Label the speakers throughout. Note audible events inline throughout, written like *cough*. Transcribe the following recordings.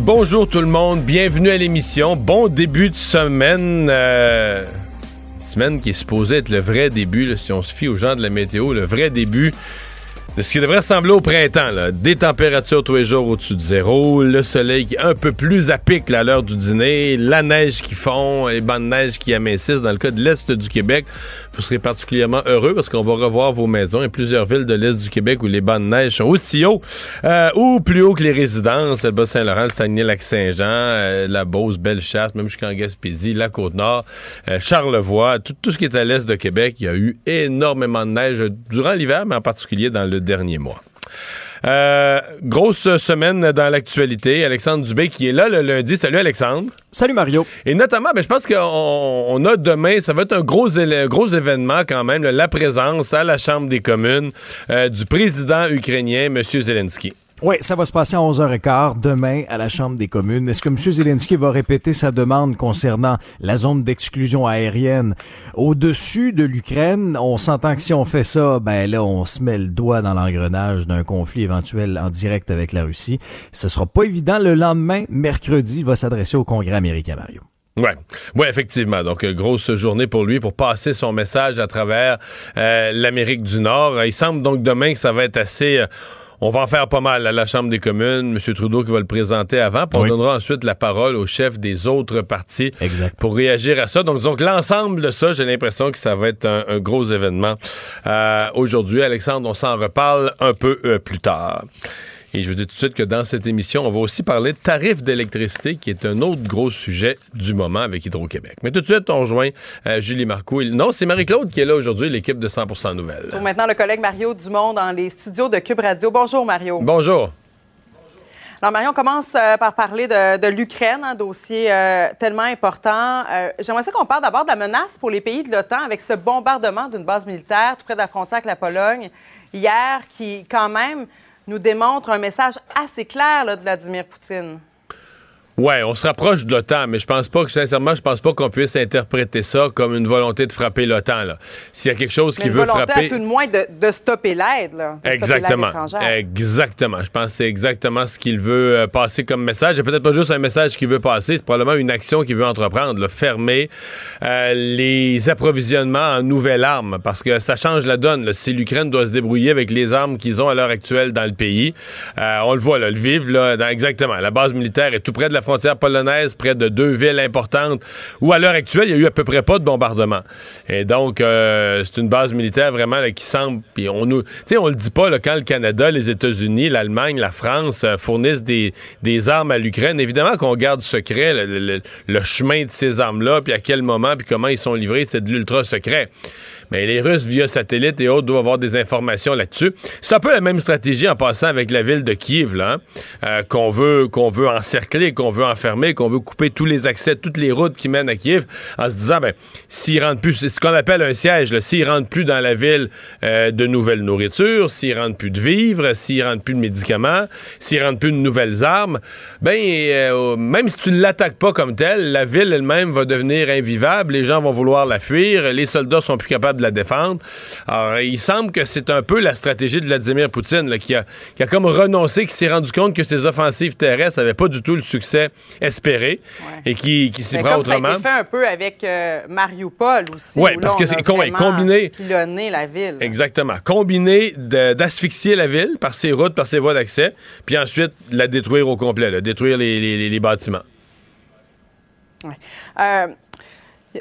Speaker 1: Bonjour tout le monde, bienvenue à l'émission. Bon début de semaine. euh, semaine qui est supposée être le vrai début, si on se fie aux gens de la météo, le vrai début ce qui devrait ressembler au printemps. là. Des températures tous les jours au-dessus de zéro, le soleil qui est un peu plus à pic là, à l'heure du dîner, la neige qui fond, les bancs de neige qui amincissent. Dans le cas de l'Est du Québec, vous serez particulièrement heureux parce qu'on va revoir vos maisons. Il plusieurs villes de l'Est du Québec où les bancs de neige sont aussi hauts euh, ou plus haut que les résidences. Le Bas-Saint-Laurent, le Saguenay-Lac-Saint-Jean, euh, la Beauce, Bellechasse, même jusqu'en Gaspésie, la Côte-Nord, euh, Charlevoix, tout, tout ce qui est à l'Est de Québec. Il y a eu énormément de neige durant l'hiver, mais en particulier dans le dernier mois. Euh, grosse semaine dans l'actualité. Alexandre Dubé qui est là le lundi. Salut Alexandre.
Speaker 2: Salut Mario.
Speaker 1: Et notamment, ben, je pense qu'on on a demain, ça va être un gros, gros événement quand même, là, la présence à la Chambre des communes euh, du président ukrainien, M. Zelensky.
Speaker 2: Oui, ça va se passer à 11h15 demain à la Chambre des communes. Est-ce que M. Zelensky va répéter sa demande concernant la zone d'exclusion aérienne? Au-dessus de l'Ukraine? On s'entend que si on fait ça, ben là, on se met le doigt dans l'engrenage d'un conflit éventuel en direct avec la Russie. Ce sera pas évident. Le lendemain, mercredi, il va s'adresser au Congrès américain, Mario.
Speaker 1: Ouais, ouais, effectivement. Donc euh, grosse journée pour lui pour passer son message à travers euh, l'Amérique du Nord. Il semble donc demain que ça va être assez. euh, on va en faire pas mal à la Chambre des communes. M. Trudeau qui va le présenter avant. Puis on donnera ensuite la parole au chef des autres partis
Speaker 2: Exact.
Speaker 1: pour réagir à ça. Donc, donc l'ensemble de ça, j'ai l'impression que ça va être un, un gros événement euh, aujourd'hui. Alexandre, on s'en reparle un peu euh, plus tard. Et je vous dis tout de suite que dans cette émission, on va aussi parler de tarifs d'électricité, qui est un autre gros sujet du moment avec Hydro-Québec. Mais tout de suite, on rejoint euh, Julie Marcoux. Non, c'est Marie-Claude qui est là aujourd'hui, l'équipe de 100 Nouvelles.
Speaker 3: Pour maintenant, le collègue Mario Dumont dans les studios de Cube Radio. Bonjour, Mario.
Speaker 1: Bonjour.
Speaker 3: Alors, Mario, on commence euh, par parler de, de l'Ukraine, un dossier euh, tellement important. Euh, J'aimerais qu'on parle d'abord de la menace pour les pays de l'OTAN avec ce bombardement d'une base militaire tout près de la frontière avec la Pologne hier, qui, quand même, nous démontre un message assez clair là, de Vladimir Poutine.
Speaker 1: Ouais, on se rapproche de l'OTAN, mais je pense pas que, sincèrement, je pense pas qu'on puisse interpréter ça comme une volonté de frapper l'OTAN. là. S'il y a quelque chose
Speaker 3: Mais
Speaker 1: qui
Speaker 3: une
Speaker 1: veut
Speaker 3: volonté,
Speaker 1: frapper.
Speaker 3: à tout de moins, de, de stopper l'aide.
Speaker 1: Exactement. Exactement. Je pense que c'est exactement ce qu'il veut euh, passer comme message. Et peut-être pas juste un message qu'il veut passer, c'est probablement une action qu'il veut entreprendre. là. fermer euh, les approvisionnements en nouvelles armes. Parce que ça change la donne. là. Si l'Ukraine doit se débrouiller avec les armes qu'ils ont à l'heure actuelle dans le pays, euh, on le voit, là, le Lviv, là, dans- exactement. La base militaire est tout près de la frontière polonaise, près de deux villes importantes, où à l'heure actuelle, il y a eu à peu près pas de bombardement. Et donc, euh, c'est une base militaire vraiment qui semble. Puis on nous, on le dit pas quand le Canada, les États-Unis, l'Allemagne, la France euh, fournissent des, des armes à l'Ukraine. Évidemment qu'on garde secret le chemin de ces armes-là, puis à quel moment, puis comment ils sont livrés, c'est de l'ultra secret. Mais les Russes, via satellite et autres, doivent avoir des informations là-dessus. C'est un peu la même stratégie en passant avec la ville de Kiev, hein, euh, qu'on veut, qu'on veut encercler, qu'on veut enfermer, qu'on veut couper tous les accès, toutes les routes qui mènent à Kiev, en se disant, ben, s'ils rentrent plus, c'est ce qu'on appelle un siège, s'ils rentrent plus dans la ville euh, de nouvelles nourritures, s'ils rentrent plus de vivres, s'ils rentrent plus de médicaments, s'ils rentrent plus de nouvelles armes, ben, euh, même si tu ne l'attaques pas comme tel, la ville elle-même va devenir invivable, les gens vont vouloir la fuir, les soldats sont plus capables de la défendre. Alors, il semble que c'est un peu la stratégie de Vladimir Poutine, là, qui, a, qui a comme renoncé, qui s'est rendu compte que ses offensives terrestres n'avaient pas du tout le succès espéré et qui, qui s'y prend
Speaker 3: comme ça a
Speaker 1: autrement.
Speaker 3: été fait un peu avec euh, Mariupol aussi.
Speaker 1: Ouais,
Speaker 3: où
Speaker 1: parce que c'est ouais, combiné-
Speaker 3: pilonné la ville.
Speaker 1: Exactement. Combiné d'asphyxier la ville par ses routes, par ses voies d'accès, puis ensuite la détruire au complet, là, détruire les, les- les- les bâtiments.
Speaker 3: Euh,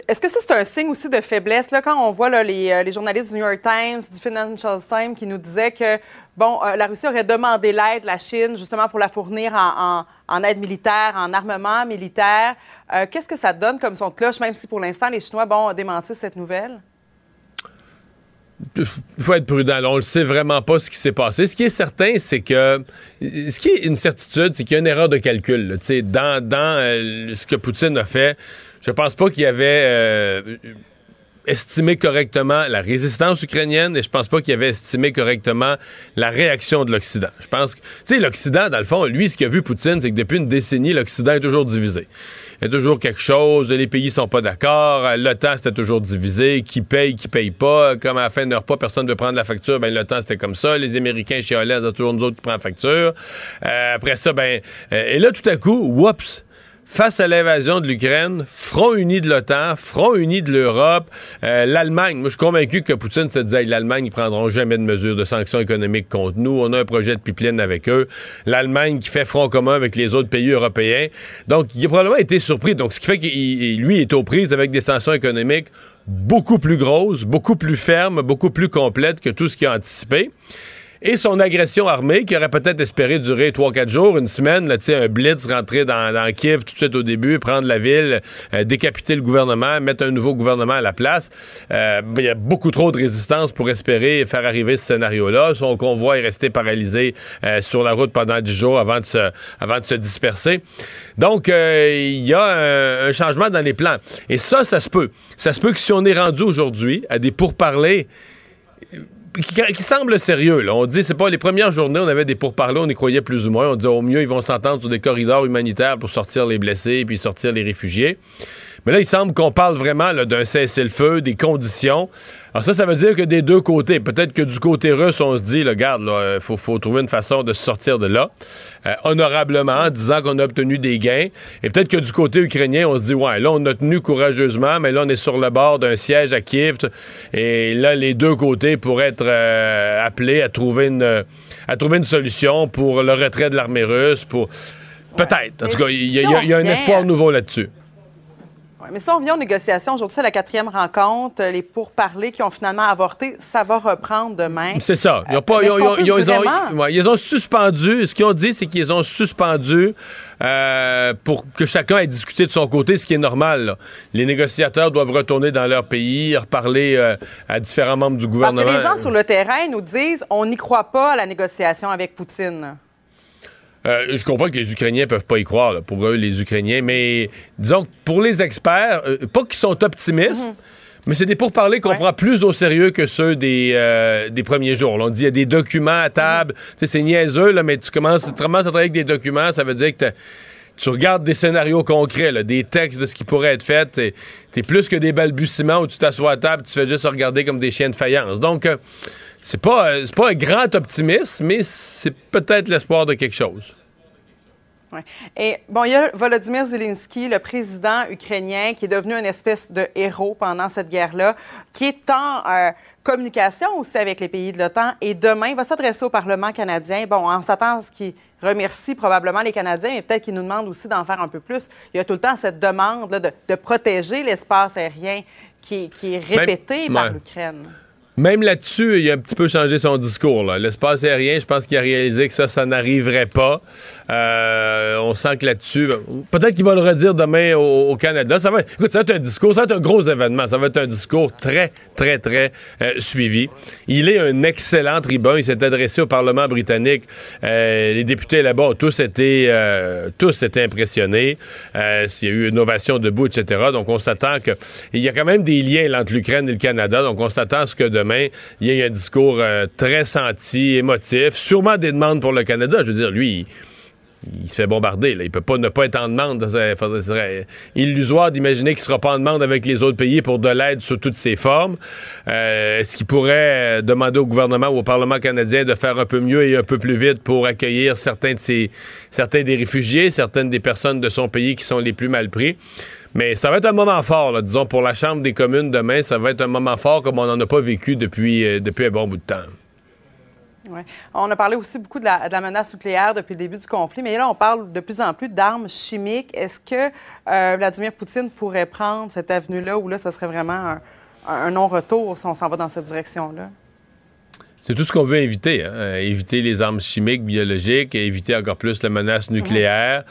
Speaker 3: Est-ce que ça, c'est un signe aussi de faiblesse? Là, quand on voit là, les, euh, journalistes du New York Times, du Financial Times qui nous disaient que bon, euh, la Russie aurait demandé l'aide, la Chine, justement pour la fournir en, en- aide militaire, en armement militaire. Euh, Qu'est-ce que ça donne comme son cloche, même si pour l'instant, les Chinois bon, démentissent cette nouvelle?
Speaker 1: il faut être prudent. On ne sait vraiment pas ce qui s'est passé. Ce qui est certain, c'est que ce qui est une certitude, c'est qu'il y a une erreur de calcul. Là, dans dans ce que Poutine a fait, je pense pas qu'il y avait euh, estimé correctement la résistance ukrainienne et je pense pas qu'il avait estimé correctement la réaction de l'Occident. Je pense que, tu sais, l'Occident, dans le fond, lui, ce qu'a vu Poutine, c'est que depuis une décennie, l'Occident est toujours divisé il y a toujours quelque chose, les pays sont pas d'accord, l'OTAN c'était toujours divisé, qui paye, qui paye pas, comme à la fin de leur pas, personne ne veut prendre la facture, ben l'OTAN c'était comme ça, les Américains chialaient, c'est toujours nous autres qui prennent la facture. Euh, après ça, ben, euh, et là tout à coup, whoops, face à l'invasion de l'Ukraine, front uni de l'OTAN, front uni de l'Europe, euh, l'Allemagne. Moi, je suis convaincu que Poutine se disait l'Allemagne, ils prendront jamais de mesures de sanctions économiques contre nous. On a un projet de pipeline avec eux. L'Allemagne qui fait front commun avec les autres pays européens. Donc, il a probablement été surpris. Donc, ce qui fait qu'il lui est aux prises avec des sanctions économiques beaucoup plus grosses, beaucoup plus fermes, beaucoup plus complètes que tout ce qu'il a anticipé et son agression armée qui aurait peut-être espéré durer 3-4 jours, une semaine, là, un blitz rentrer dans, dans, Kiev tout de suite au début, prendre la ville, euh, décapiter le gouvernement, mettre un nouveau gouvernement à la place. Euh, il y a beaucoup trop de résistance pour espérer faire arriver ce scénario-là. Son convoi est resté paralysé euh, sur la route pendant 10 jours avant de se, avant de se disperser. Donc, il y a un, changement dans les plans. Et ça, ça se peut. Ça se peut que si on est rendu aujourd'hui à des pourparlers qui, semble sérieux. On dit, c'est pas les premières journées, on avait des pourparlers, on y croyait plus ou moins. On disait au mieux, ils vont s'entendre sur des corridors humanitaires pour sortir les blessés puis sortir les réfugiés. Mais là, il semble qu'on parle vraiment d'un cessez-le-feu, des conditions. Alors ça, ça veut dire que des deux côtés, peut-être que du côté russe, on se dit, regarde, il euh, faut, faut, trouver une façon de sortir de là, euh, honorablement, en disant qu'on a obtenu des gains. Et peut-être que du côté ukrainien, on se dit, ouais, là, on a tenu courageusement, mais là, on est sur le bord d'un siège à Kiev. Et là, les deux côtés pourraient être euh, appelés à trouver une à trouver une solution pour le retrait de l'armée russe, pour peut-être. En tout cas, il y, y, a un espoir nouveau là-dessus
Speaker 3: mais ça, on vient aux négociations. Aujourd'hui, c'est la quatrième rencontre. Les pourparlers qui ont finalement avorté, ça va reprendre demain.
Speaker 1: C'est ça. Ils ont, pas, ils, ont, ils, ont, suspendu. Ce qu'ils ont dit, c'est qu'ils ont suspendu euh, pour que chacun ait discuté de son côté, ce qui est normal. Les négociateurs doivent retourner dans leur pays, reparler euh, à différents membres du gouvernement.
Speaker 3: Parce que les gens sur le terrain nous disent on n'y croit pas à la négociation avec Poutine.
Speaker 1: Euh, je comprends que les Ukrainiens peuvent pas y croire, pour eux, les Ukrainiens, mais disons que pour les experts, euh, pas qu'ils sont optimistes, mhm. mais c'est des pourparlers qu'on prend plus au sérieux que ceux des, euh, des premiers jours. on dit il y a des documents à table. Mhm. C'est niaiseux, là, mais tu commences, tu commences à travailler avec des documents, ça veut dire que tu regardes des scénarios concrets, des textes de ce qui pourrait être fait. T'es es plus que des balbutiements où tu t'assois à table, tu fais juste regarder comme des chiens de faïence. Donc, c'est pas, pas un grand optimisme, mais c'est peut-être l'espoir de quelque chose.
Speaker 3: Et bon, il y a Volodymyr Zelensky, le président ukrainien, qui est devenu une espèce de héros pendant cette guerre-là, qui est en euh, communication aussi avec les pays de l'OTAN. Et demain, il va s'adresser au Parlement canadien. Bon, on s'attend à ce qu'il remercie probablement les Canadiens, mais peut-être qu'il nous demande aussi d'en faire un peu plus. Il y a tout le temps cette demande de, protéger l'espace aérien qui, est répétée par l'Ukraine.
Speaker 1: Même là-dessus, il a un petit peu changé son discours. L'espace aérien, je pense qu'il a réalisé que ça, ça n'arriverait pas. Euh, on sent que là-dessus, peut-être qu'il va le redire demain au, Canada. Ça va, être un discours, ça va être un gros événement. Ça va être un discours très, très, très euh, suivi. Il est un excellent tribun. Il s'est adressé au Parlement britannique. Euh, les députés là-bas ont tous été, tous impressionnés. il y a eu une ovation debout, etc. Donc, on s'attend que... Il y a quand même des liens entre l'Ukraine et le Canada. Donc, on s'attend à ce que demain, il y ait un discours très senti, émotif. Sûrement des demandes pour le Canada. Je veux dire, lui il se fait bombarder. Là. Il peut pas ne pas être en demande. Ce serait illusoire d'imaginer qu'il sera pas en demande avec les autres pays pour de l'aide sous toutes ses formes. Euh, est-ce qu'il pourrait demander au gouvernement ou au Parlement canadien de faire un peu mieux et un peu plus vite pour accueillir certains de certains des réfugiés, certaines des personnes de son pays qui sont les plus mal pris? Mais ça va être un moment fort, disons, pour la Chambre des communes demain. Ça va être un moment fort comme on n'en a pas vécu depuis, euh, depuis un bon bout de temps.
Speaker 3: On a parlé aussi beaucoup de la, menace nucléaire depuis le début du conflit, mais là, on parle de plus en plus d'armes chimiques. Est-ce que euh, Vladimir Poutine pourrait prendre cette avenue-là où là, ce serait vraiment un, non-retour si on s'en va dans cette direction-là?
Speaker 1: C'est tout ce qu'on veut éviter. Hein? Éviter les armes chimiques, biologiques, éviter encore plus la menace nucléaire.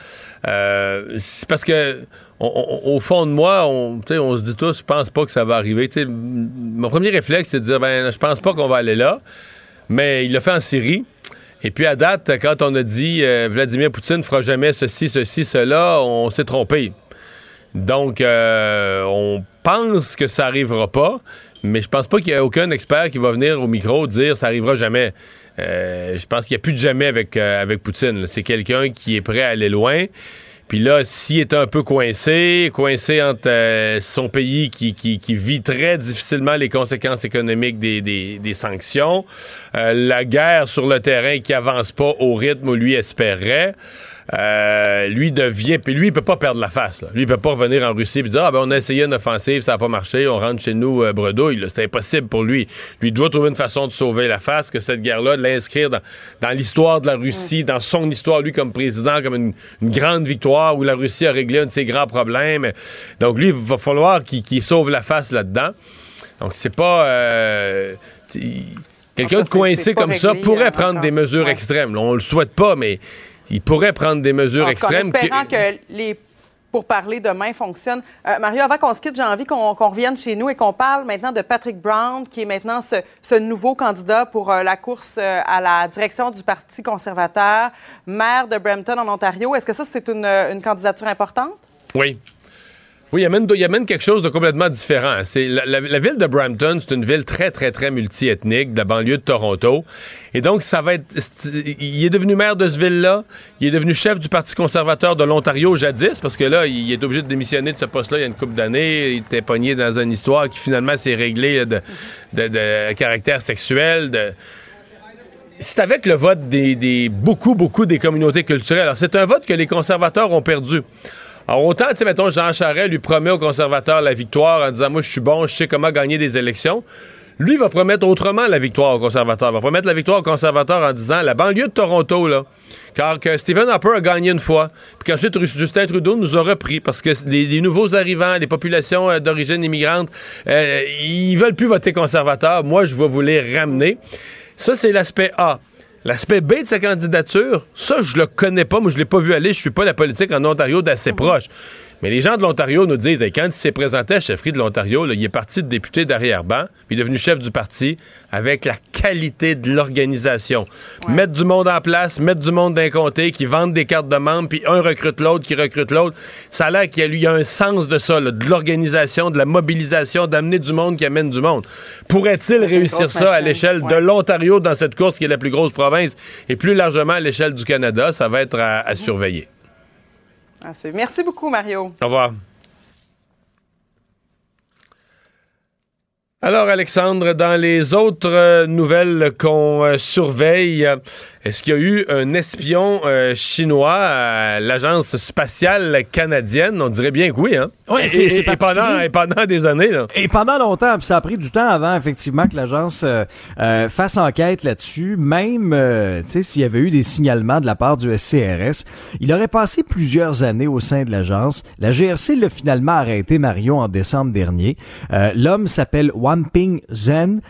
Speaker 1: Euh, c'est parce que au fond de moi, on, se dit tous, je pense pas que ça va arriver. mon premier réflexe, c'est de dire, ben, je pense pas qu'on va aller là. Mais il l'a fait en Syrie. Et puis à date, quand on a dit euh, Vladimir Poutine fera jamais ceci, ceci, cela, on s'est trompé. Donc, euh, on pense que ça arrivera pas, mais je pense pas qu'il y ait aucun expert qui va venir au micro dire ça arrivera jamais. Euh, je pense qu'il n'y a plus de jamais avec, avec Poutine. C'est quelqu'un qui est prêt à aller loin. Puis là, s'il est un peu coincé, coincé entre euh, son pays qui, qui, vit très difficilement les conséquences économiques des, sanctions, euh, la guerre sur le terrain qui avance pas au rythme où lui espérait, euh, lui devient. Puis lui, il peut pas perdre la face. Lui, il peut pas revenir en Russie et dire Ah, ben, on a essayé une offensive, ça n'a pas marché, on rentre chez nous euh, bredouille. C'est impossible pour lui. Lui doit trouver une façon de sauver la face, que cette guerre-là, de l'inscrire dans, dans l'histoire de la Russie, dans son histoire, lui, comme président, comme une, grande victoire où la Russie a réglé un de ses grands problèmes. Donc, lui, il va falloir qu'il sauve la face là-dedans. Donc, c'est pas. Euh, quelqu'un de coincé comme ça pourrait prendre des mesures extrêmes. On le souhaite pas, mais il pourrait prendre des mesures extrêmes.
Speaker 3: En espérant que, les pourparlers demain fonctionnent. Euh, Mario, avant qu'on se quitte, j'ai envie qu'on revienne chez nous et qu'on parle maintenant de Patrick Brown, qui est maintenant ce, nouveau candidat pour euh, la course euh, à la direction du Parti conservateur, maire de Brampton en Ontario. Est-ce que ça, c'est une, une candidature importante?
Speaker 1: Oui, oui, il amène, quelque chose de complètement différent. C'est la, ville de Brampton, c'est une ville très, très, très multiethnique de la banlieue de Toronto. Et donc, ça va être. Il est devenu maire de ce ville-là. Il est devenu chef du Parti conservateur de l'Ontario jadis, parce que là, il est obligé de démissionner de ce poste-là il y a une couple d'années. Il était pogné dans une histoire qui finalement s'est réglée de, caractère sexuel. C'est avec le vote des, des, beaucoup, beaucoup des communautés culturelles. Alors, c'est un vote que les conservateurs ont perdu. Alors, autant, tu sais, mettons, Jean Charest lui promet aux conservateurs la victoire en disant Moi, je suis bon, je sais comment gagner des élections. Lui va promettre autrement la victoire aux conservateurs. Il va promettre la victoire aux conservateurs en disant La banlieue de Toronto, là, car que Stephen Harper a gagné une fois, puis qu'ensuite Justin Trudeau nous a repris parce que les, nouveaux arrivants, les populations euh, d'origine immigrante, euh, ils veulent plus voter conservateur. Moi, je vais vous les ramener. Ça, c'est l'aspect A. L'aspect B de sa candidature, ça, je le connais pas. Moi, je l'ai pas vu aller. Je suis pas la politique en Ontario d'assez mhm. proche. Mais les gens de l'Ontario nous disent, quand il s'est présenté à chefferie de l'Ontario, il est parti de député d'arrière-ban, puis il est devenu chef du parti avec la qualité de l'organisation. Mettre du monde en place, mettre du monde d'un comté, qui vendent des cartes de membres, puis un recrute l'autre, qui recrute l'autre. Ça a l'air qu'il y, a un sens de ça, de l'organisation, de la mobilisation, d'amener du monde qui amène du monde. Pourrait-il réussir ça à l'échelle de l'Ontario dans cette course qui est la plus grosse province et plus largement à l'échelle du Canada? Ça va être à surveiller.
Speaker 3: Merci beaucoup, Mario.
Speaker 1: Au revoir. Alors, Alexandre, dans les autres euh, nouvelles qu'on euh, surveille, est-ce qu'il y a eu un espion euh, chinois à l'agence spatiale canadienne? On dirait bien que oui, hein?
Speaker 2: Oui, c'est
Speaker 1: pendant, et pendant des années, là.
Speaker 2: Et pendant longtemps, ça a pris du temps avant, effectivement, que l'agence euh, euh, fasse enquête là-dessus. Même, tu sais, s'il y avait eu des signalements de la part du SCRS, il aurait passé plusieurs années au sein de l'agence. La GRC l'a finalement arrêté, Mario, en décembre dernier. L'homme s'appelle Wamping Zhen.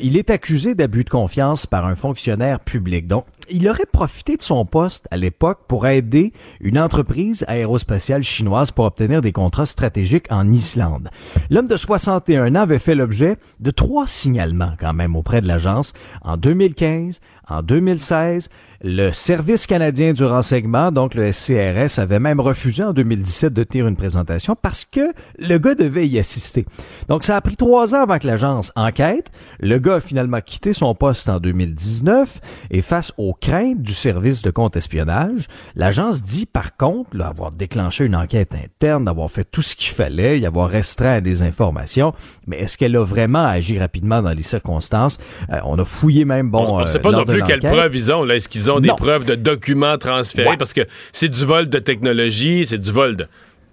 Speaker 2: il est accusé d'abus de confiance par un fonctionnaire public. Donc, il aurait profité de son poste à l'époque pour aider une entreprise aérospatiale chinoise pour obtenir des contrats stratégiques en Islande. L'homme de 61 ans avait fait l'objet de trois signalements quand même auprès de l'agence en 2015, en 2016 le Service canadien du renseignement, donc le SCRS, avait même refusé en 2017 de tenir une présentation parce que le gars devait y assister. Donc ça a pris trois ans avant que l'agence enquête. Le gars a finalement quitté son poste en 2019 et face aux craintes du service de contre-espionnage, l'agence dit par contre là, avoir déclenché une enquête interne, d'avoir fait tout ce qu'il fallait, y avoir restreint des informations, mais est-ce qu'elle a vraiment agi rapidement dans les circonstances? Euh, on a fouillé même, bon...
Speaker 1: On ne sait pas non plus quelle preuve ils ont. Est-ce qu'ils ont des preuves de documents transférés? Parce que c'est du vol de technologie, c'est du vol de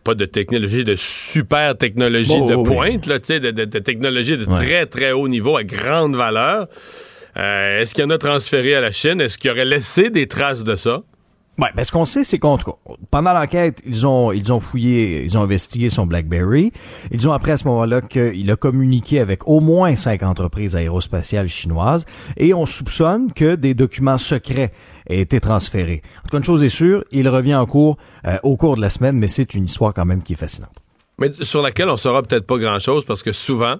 Speaker 1: pas de technologie, de super technologie de pointe, là, de, de, de technologie de très, très haut niveau à grande valeur. Euh, est-ce qu'il y en a transféré à la Chine? Est-ce qu'il aurait laissé des traces de ça?
Speaker 2: Ouais, ben ce qu'on sait, c'est qu'on pendant l'enquête, ils ont ils ont fouillé, ils ont investigué son BlackBerry. Ils ont appris à ce moment-là qu'il a communiqué avec au moins cinq entreprises aérospatiales chinoises et on soupçonne que des documents secrets aient été transférés. En tout cas, une chose est sûre, il revient en cours euh, au cours de la semaine, mais c'est une histoire quand même qui est fascinante.
Speaker 1: Mais sur laquelle on saura peut-être pas grand-chose parce que souvent,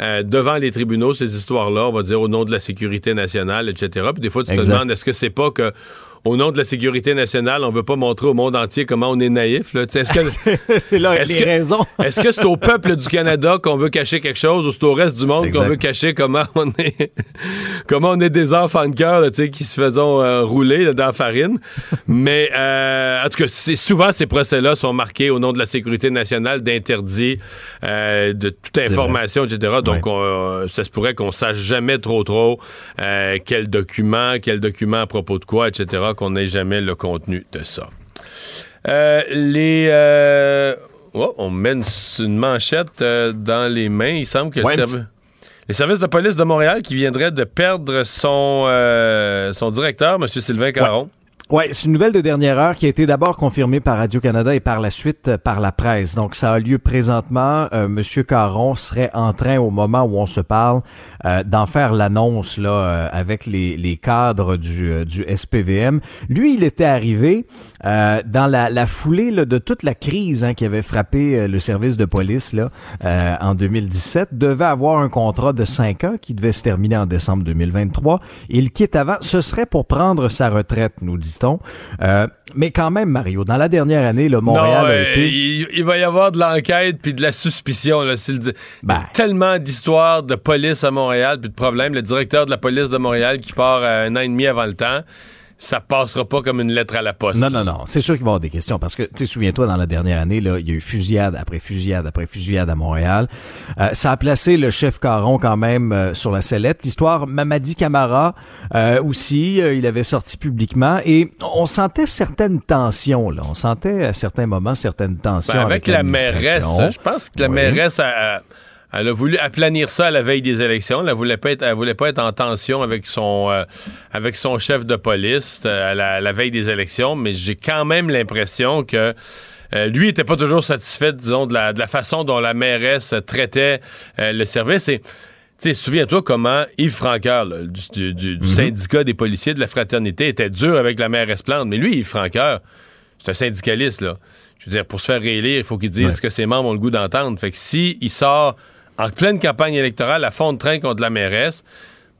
Speaker 1: euh, devant les tribunaux, ces histoires-là, on va dire au nom de la sécurité nationale, etc. Puis des fois, tu te demandes, est-ce que c'est pas que au nom de la sécurité nationale, on veut pas montrer au monde entier comment on est naïf. Est-ce
Speaker 2: que *laughs* c'est là est les raisons *laughs*
Speaker 1: Est-ce que c'est au peuple du Canada qu'on veut cacher quelque chose ou c'est au reste du monde qu'on veut cacher comment on est *laughs* comment on est des enfants de cœur qui se faisons euh, rouler dans la farine? Mais euh, en tout cas, c'est souvent ces procès-là sont marqués au nom de la sécurité nationale d'interdit euh, de toute information, etc. Donc ça se pourrait qu'on sache jamais trop trop quel document, quel document à propos de quoi, etc qu'on n'ait jamais le contenu de ça. Euh, les. Euh, oh, on mène une, manchette euh, dans les mains. Il semble que les services de police de Montréal qui viendraient de perdre son, son directeur, M. Sylvain Caron.
Speaker 2: Oui, c'est une nouvelle de dernière heure qui a été d'abord confirmée par Radio-Canada et par la suite euh, par la presse. Donc, ça a lieu présentement. Euh, Monsieur Caron serait en train, au moment où on se parle, euh, d'en faire l'annonce là euh, avec les, les cadres du, du SPVM. Lui, il était arrivé dans la, la foulée là, de toute la crise hein, qui avait frappé le service de police là en 2017. Devait avoir un contrat de cinq ans qui devait se terminer en décembre 2023. Il quitte avant. Ce serait pour prendre sa retraite, nous dit euh, mais quand même, Mario, dans la dernière année, le Montréal a été...
Speaker 1: Il, va y avoir de l'enquête puis de la suspicion. Là, il, y a ben. tellement d'histoires de police à Montréal puis de problèmes. Le directeur de la police de Montréal qui part euh, un an et demi avant le temps ça passera pas comme une lettre à la poste.
Speaker 2: Non, non, non. C'est sûr qu'il va y avoir des questions parce que, tu sais, souviens-toi, dans la dernière année, là, il y a eu fusillade après fusillade après fusillade à Montréal. Euh, ça a placé le chef Caron quand même euh, sur la sellette. L'histoire Mamadi Camara euh, aussi, il avait sorti publiquement et on sentait certaines tensions. Là. On sentait à certains moments certaines tensions ben, avec, la mairesse.
Speaker 1: Je pense que la mairesse a elle a voulu aplanir ça à la veille des élections. Elle voulait pas être, elle voulait pas être en tension avec son, euh, avec son chef de police euh, à, la, veille des élections, mais j'ai quand même l'impression que euh, lui était pas toujours satisfait, disons, de la, de la façon dont la mairesse traitait le service. Et tu souviens-toi comment Yves Franqueur, du, du, mhm. syndicat des policiers de la fraternité, était dur avec la mairesse Plante. Mais lui, Yves Franqueur, c'est un syndicaliste, là. Je veux dire, pour se faire réélire, il faut qu'il dise ce que ses membres ont le goût d'entendre. Fait que si il sort en pleine campagne électorale à fond de train contre la mairesse,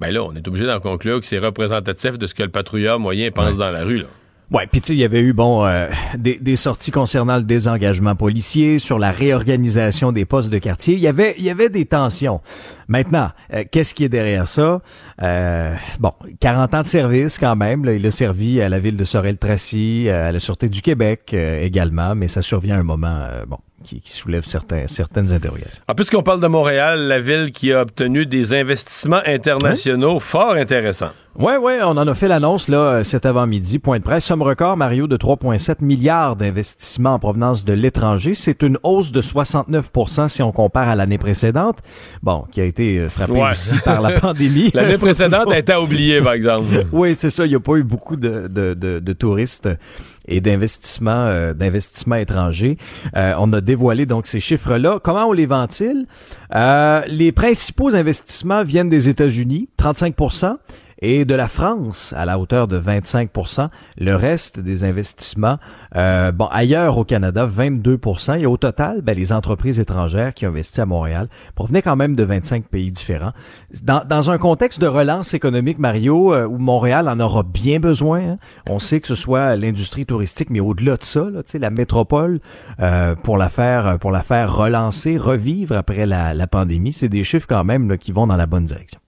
Speaker 1: ben là, on est obligé d'en conclure que c'est représentatif de ce que le patrouilleur moyen pense dans la rue. Là.
Speaker 2: Ouais, puis tu sais, il y avait eu bon euh, des, des, sorties concernant le désengagement policier, sur la réorganisation des postes de quartier. Il y avait il y avait des tensions. Maintenant, euh, qu'est-ce qui est derrière ça? Euh, Bon, 40 ans de service quand même. Là, il a servi à la ville de Sorel-Tracy, à la sûreté du Québec également, mais ça survient à un moment bon qui, soulève certains, certaines interrogations.
Speaker 1: En plus qu'on parle de Montréal, la ville qui a obtenu des investissements internationaux fort intéressants.
Speaker 2: Oui, oui, on en a fait l'annonce là cet avant-midi. Point de presse, somme record, Mario, de 3,7 milliards d'investissements en provenance de l'étranger. C'est une hausse de 69% si on compare à l'année précédente. Bon, qui a été euh, frappée aussi par la *laughs* pandémie.
Speaker 1: L'année précédente a été *laughs* oubliée, par exemple.
Speaker 2: oui, c'est ça. Il n'y a pas eu beaucoup de, de, de, de touristes et d'investissement euh, d'investissement étrangers. Euh, on a dévoilé donc ces chiffres-là. Comment on les ventile euh, Les principaux investissements viennent des États-Unis, 35 et de la France à la hauteur de 25% Le reste des investissements, euh, bon, ailleurs au Canada, 22% Et au total, ben, les entreprises étrangères qui ont investi à Montréal provenaient quand même de 25 pays différents. Dans, dans un contexte de relance économique, Mario, euh, où Montréal en aura bien besoin, hein, on sait que ce soit l'industrie touristique, mais au-delà de ça, là, la métropole, euh, pour la faire pour la faire relancer, revivre après la, la pandémie, c'est des chiffres quand même là, qui vont dans la bonne direction.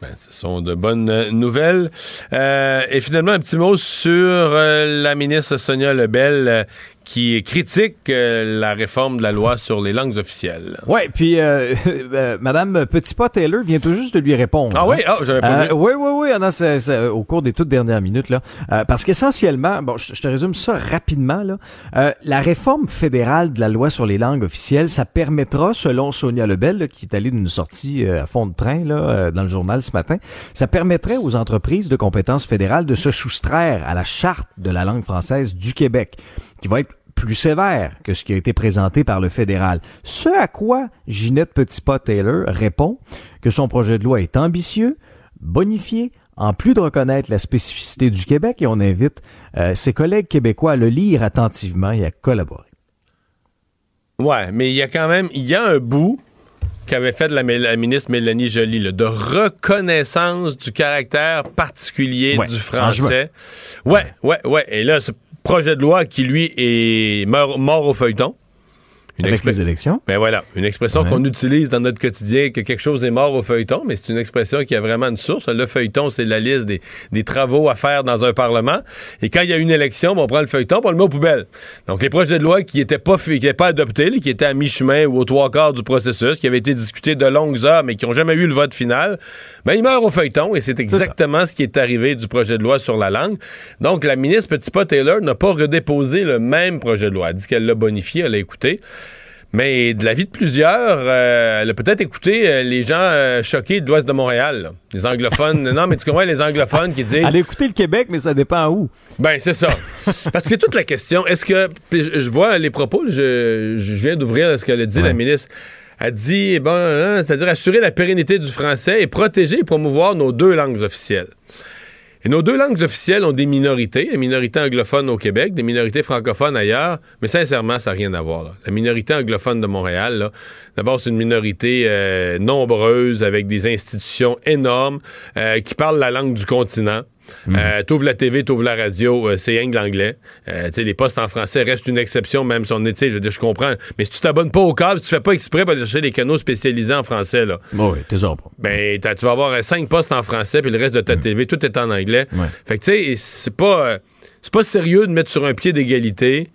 Speaker 1: Ben, ce sont de bonnes euh, nouvelles. Euh, et finalement, un petit mot sur euh, la ministre Sonia Lebel qui critique la réforme de la loi sur les langues officielles.
Speaker 2: Oui, puis *laughs* Madame Petitpas-Taylor vient tout juste de lui répondre.
Speaker 1: Ah oui? Ah, j'avais pas vu.
Speaker 2: Oui, oui, oui. Ah, non, c'est, au cours des toutes dernières minutes. là. parce qu'essentiellement, bon, je, te résume ça rapidement. Là. la réforme fédérale de la loi sur les langues officielles, ça permettra, selon Sonia Lebel, qui est allée d'une sortie à fond de train là, dans le journal ce matin, ça permettrait aux entreprises de compétences fédérales de se soustraire à la charte de la langue française du Québec, qui va être plus sévère que ce qui a été présenté par le fédéral. Ce à quoi Ginette Petitpas-Taylor répond que son projet de loi est ambitieux, bonifié, en plus de reconnaître la spécificité du Québec, et on invite euh, ses collègues québécois à le lire attentivement et à collaborer.
Speaker 1: Ouais, mais il y a quand même, il y a un bout qu'avait fait la, ministre Mélanie Joly, de reconnaissance du caractère particulier du français. Ouais, ouais, ouais. Et là, projet de loi qui, lui, est mort au feuilleton.
Speaker 2: Une Avec les élections.
Speaker 1: Ben voilà, une expression qu'on utilise dans notre quotidien, que quelque chose est mort au feuilleton, mais c'est une expression qui a vraiment une source. Le feuilleton, c'est la liste des, des, travaux à faire dans un parlement. Et quand il y a une élection, ben, on prend le feuilleton, on le met aux poubelles. Donc les projets de loi qui n'étaient pas, qui pas adoptés, qui étaient à mi-chemin ou aux trois quarts du processus, qui avaient été discutés de longues heures, mais qui n'ont jamais eu le vote final, ben ils meurent au feuilleton. Et c'est exactement ce qui est arrivé du projet de loi sur la langue. Donc la ministre Petitpas-Taylor n'a pas redéposé le même projet de loi. Elle dit qu'elle l'a bonifié, elle l'a écouté. Mais de la vie de plusieurs, euh, elle a peut-être écouté euh, les gens euh, choqués de l'ouest de Montréal. Les anglophones. *laughs* non, mais tu comprends, les anglophones qui disent.
Speaker 2: Elle a écouté le Québec, mais ça dépend où.
Speaker 1: Ben, c'est ça. *laughs* Parce que c'est toute la question. Est-ce que. Je vois les propos, je, viens d'ouvrir ce qu'elle a dit, la ministre. Elle dit, bon, hein, c'est-à-dire assurer la pérennité du français et protéger et promouvoir nos deux langues officielles. Et nos deux langues officielles ont des minorités, des minorités anglophones au Québec, des minorités francophones ailleurs, mais sincèrement, ça n'a rien à voir. La minorité anglophone de Montréal, d'abord, c'est une minorité euh, nombreuse avec des institutions énormes euh, qui parlent la langue du continent. Mm. Euh, t'ouvres la TV, t'ouvres la radio, euh, c'est rien que l'anglais. Euh, les postes en français restent une exception, même si on est, je je comprends. Mais si tu t'abonnes pas au câble, si tu fais pas exprès pour aller chercher des canaux spécialisés en français, là.
Speaker 2: oui, t'es
Speaker 1: Ben, tu vas avoir cinq postes en français, puis le reste de ta mm. TV, tout est en anglais. Fait que, tu sais, c'est pas, c'est pas sérieux de mettre sur un pied d'égalité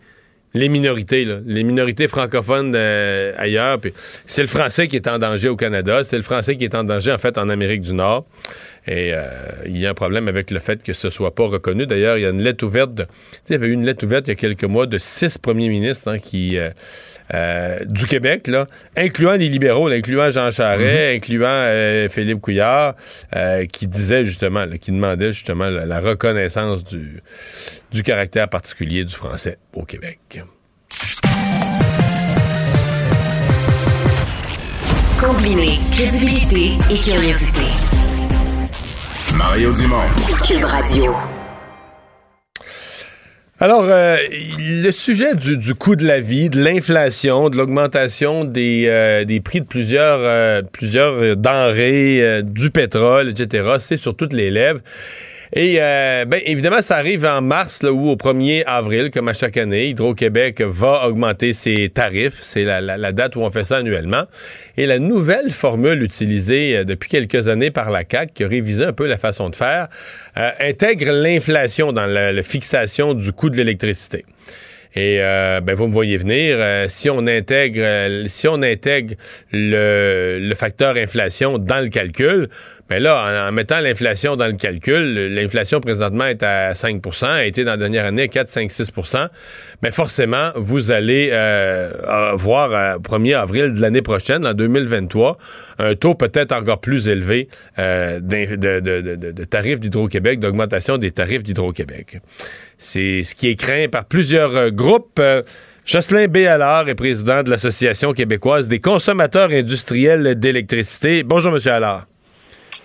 Speaker 1: les minorités, là, les minorités francophones ailleurs. C'est le français qui est en danger au Canada, c'est le français qui est en danger en fait en Amérique du Nord. Et euh, il y a un problème avec le fait que ce soit pas reconnu. D'ailleurs, il y a une lettre ouverte. Il y avait eu une lettre ouverte il y a quelques mois de six premiers ministres hein, qui euh, euh, du Québec, là, incluant les libéraux, incluant Jean Charest, mm-hmm. incluant Philippe Couillard, qui disait justement, qui demandait justement la, reconnaissance du, du caractère particulier du français au Québec.
Speaker 4: Combiner crédibilité et curiosité.
Speaker 5: Mario Dumont.
Speaker 4: Cube Radio.
Speaker 1: Alors, euh, le sujet du, coût de la vie, de l'inflation, de l'augmentation des, euh, des, prix de plusieurs, euh, plusieurs denrées, du pétrole, etc., c'est sur toutes les lèvres. Et euh, ben, évidemment, ça arrive en mars là, ou au 1er avril, comme à chaque année. Hydro-Québec va augmenter ses tarifs. C'est la, date où on fait ça annuellement. Et la nouvelle formule utilisée euh, depuis quelques années par la CAC, qui a révisé un peu la façon de faire, euh, intègre l'inflation dans la, fixation du coût de l'électricité. Et euh, ben vous me voyez venir. si on intègre, si on intègre le, le, facteur inflation dans le calcul, mais là, en, mettant l'inflation dans le calcul, l'inflation présentement est à 5% a été dans la dernière année 4, 5, 6 mais forcément, vous allez euh, voir au 1er avril de l'année prochaine, en 2023, un taux peut-être encore plus élevé euh, de, de, de, tarifs d'Hydro-Québec, d'augmentation des tarifs d'Hydro-Québec. C'est ce qui est craint par plusieurs euh, groupes. Jocelyn Béallard est président de l'Association québécoise des consommateurs industriels d'électricité. Bonjour, Monsieur Allard.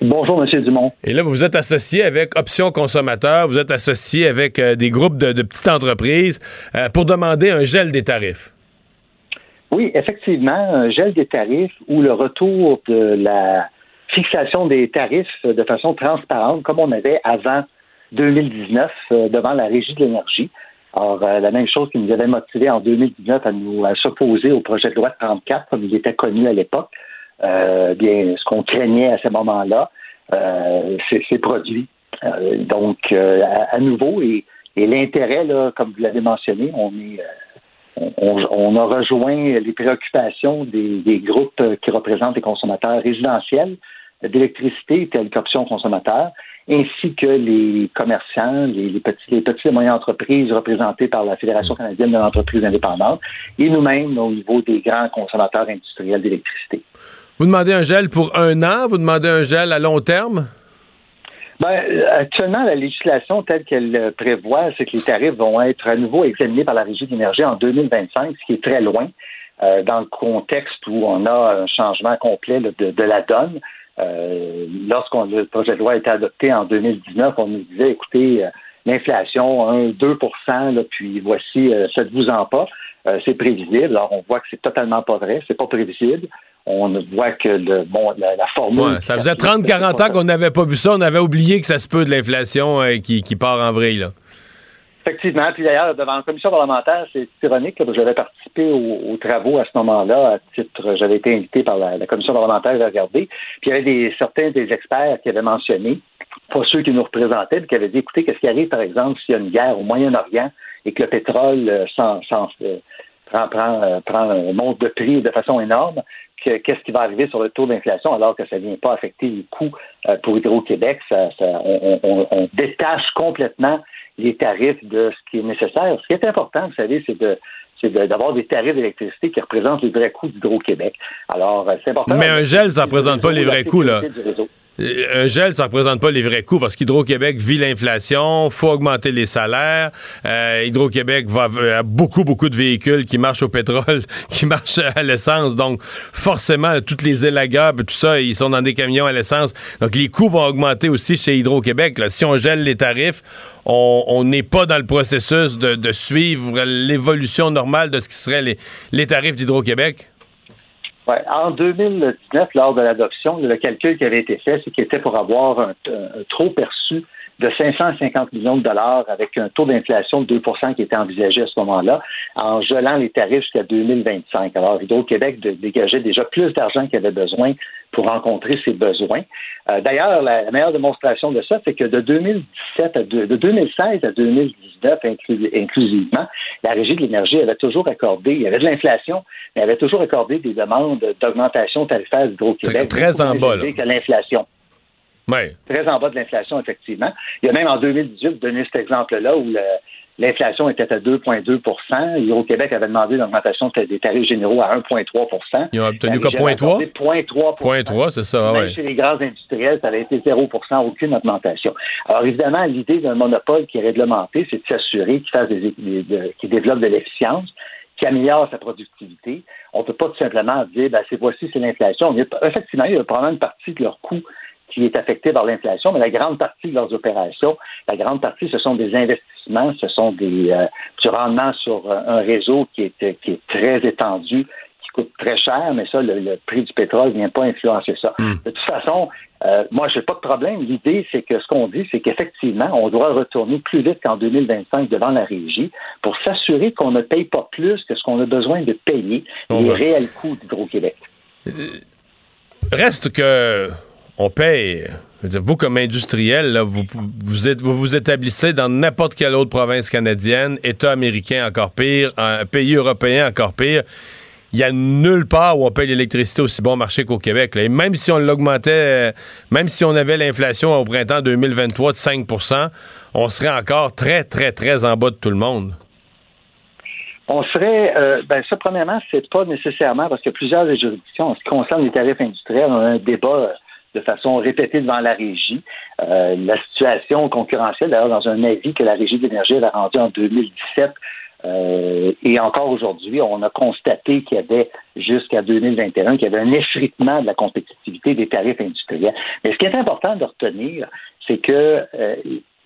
Speaker 6: Bonjour, M. Dumont.
Speaker 1: Et là, vous êtes associé avec Options Consommateurs, vous êtes associé avec euh, des groupes de, petites entreprises euh, pour demander un gel des tarifs.
Speaker 6: Oui, effectivement, un gel des tarifs ou le retour de la fixation des tarifs de façon transparente, comme on avait avant 2019 euh, devant la Régie de l'énergie. Alors, la même chose qui nous avait motivé en 2019 à nous s'opposer au projet de loi 34, comme il était connu à l'époque. Euh, bien, ce qu'on craignait à ce moment-là, euh, c'est produit. Euh, donc, à, nouveau, et, l'intérêt, comme vous l'avez mentionné, on a rejoint les préoccupations des, groupes qui représentent les consommateurs résidentiels d'électricité tels qu'option consommateurs, ainsi que les commerçants, les, les petites et moyennes entreprises représentées par la Fédération canadienne de l'entreprise indépendante, et nous-mêmes au niveau des grands consommateurs industriels d'électricité.
Speaker 1: Vous demandez un gel pour un an, vous demandez un gel à long terme?
Speaker 6: Ben, actuellement, la législation telle qu'elle prévoit, c'est que les tarifs vont être à nouveau examinés par la Régie de l'énergie en 2025, ce qui est très loin euh, dans le contexte où on a un changement complet de, la donne. Euh, lorsqu'on le projet de loi a été adopté en 2019, on nous disait, écoutez, euh, l'inflation, 1, 2 là, puis voici, ça ne vous en pas. C'est prévisible. Alors, on voit que c'est totalement pas vrai. C'est pas prévisible on voit que le, bon, la, formule.
Speaker 1: ça faisait 30-40 ans qu'on n'avait pas vu ça. On avait oublié que ça se peut de l'inflation euh, qui, part en vrille.
Speaker 6: Effectivement. Puis d'ailleurs, devant la commission parlementaire, c'est ironique, que j'avais participé aux, travaux à ce moment-là, à titre, j'avais été invité par la, commission parlementaire à regarder. Puis il y avait des, certains des experts qui avaient mentionné, pas ceux qui nous représentaient, qui avaient dit, écoutez, qu'est-ce qui arrive, par exemple, s'il y a une guerre au Moyen-Orient et que le pétrole euh, euh, prend, prend, prend un monte de prix de façon énorme, qu'est-ce qui va arriver sur le taux d'inflation alors que ça ne vient pas affecter les coûts euh, pour Hydro-Québec? on, détache complètement les tarifs de ce qui est nécessaire. Ce qui est important, vous savez, c'est de d'avoir des tarifs d'électricité qui représentent les vrais coûts d'Hydro-Québec. Alors, euh, c'est important.
Speaker 1: Mais un gel, ça ne représente pas les vrais coûts, là. Euh, un gel, ça représente pas les vrais coûts parce qu'Hydro-Québec vit l'inflation, faut augmenter les salaires. Euh, Hydro-Québec va a beaucoup beaucoup de véhicules qui marchent au pétrole, *laughs* qui marchent à l'essence, donc forcément toutes les élagueurs, tout ça, ils sont dans des camions à l'essence. Donc les coûts vont augmenter aussi chez Hydro-Québec. Si on gèle les tarifs, on n'est pas dans le processus de, suivre l'évolution normale de ce qui serait les, les tarifs d'Hydro-Québec.
Speaker 6: En 2019, lors de l'adoption, le calcul qui avait été fait, c'est qu'il était pour avoir un, trop perçu de 550 millions de dollars avec un taux d'inflation de 2% qui était envisagé à ce moment-là, en gelant les tarifs jusqu'à 2025. Alors, Hydro-Québec dégageait déjà plus d'argent qu'il avait besoin pour rencontrer ses besoins. Euh, d'ailleurs, la, meilleure démonstration de ça, c'est que de 2017 à de, 2016 à 2019 inclusivement, la Régie de l'énergie avait toujours accordé, il y avait de l'inflation, mais elle avait toujours accordé des demandes d'augmentation tarifaire d'Hydro-Québec.
Speaker 1: Très en bas,
Speaker 6: que Très en bas de l'inflation, effectivement. Il y a même en 2018, donné cet exemple-là où l'inflation était à 2,2% Hydro-Québec avait demandé une augmentation des tarifs généraux à 1,3%
Speaker 1: Ils ont obtenu quoi, 0,3
Speaker 6: 0,3
Speaker 1: c'est ça,
Speaker 6: oui. Chez les gaz industriels, ça avait été 0 aucune augmentation. Alors, évidemment, l'idée d'un monopole qui est réglementé, c'est de s'assurer qu'il fasse des, qu'il développe de l'efficience, qui améliore sa productivité. On ne peut pas tout simplement dire, ben, c'est voici, c'est l'inflation. Effectivement, il y a probablement une partie de leur coût qui est affecté par l'inflation, mais la grande partie de leurs opérations, la grande partie, ce sont des investissements, ce sont des euh, du rendement sur euh, un réseau qui est, qui est très étendu, qui coûte très cher, mais ça, le, prix du pétrole ne vient pas influencer ça. Hmm. De toute façon, euh, moi, je n'ai pas de problème. L'idée, c'est que ce qu'on dit, c'est qu'effectivement, on doit retourner plus vite qu'en 2025 devant la régie pour s'assurer qu'on ne paye pas plus que ce qu'on a besoin de payer les réels coûts d'Hydro-Québec.
Speaker 1: Reste que on paye. vous, comme industriel, vous, vous, établissez dans n'importe quelle autre province canadienne, État américain encore pire, un pays européen encore pire. Il n'y a nulle part où on paye l'électricité aussi bon marché qu'au Québec. Et même si on l'augmentait, même si on avait l'inflation au printemps 2023 de 5% on serait encore très, très, très en bas de tout le monde.
Speaker 6: On serait, euh, ben ça, premièrement, c'est pas nécessairement parce que plusieurs juridictions, en ce qui concerne les tarifs industriels, on a un débat de façon répétée devant la régie. Euh, la situation concurrentielle, d'ailleurs, dans un avis que la régie d'énergie avait rendu en 2017, euh, et encore aujourd'hui, on a constaté qu'il y avait jusqu'à 2021 qu'il y avait un effritement de la compétitivité des tarifs industriels. Mais ce qui est important de retenir, c'est que euh,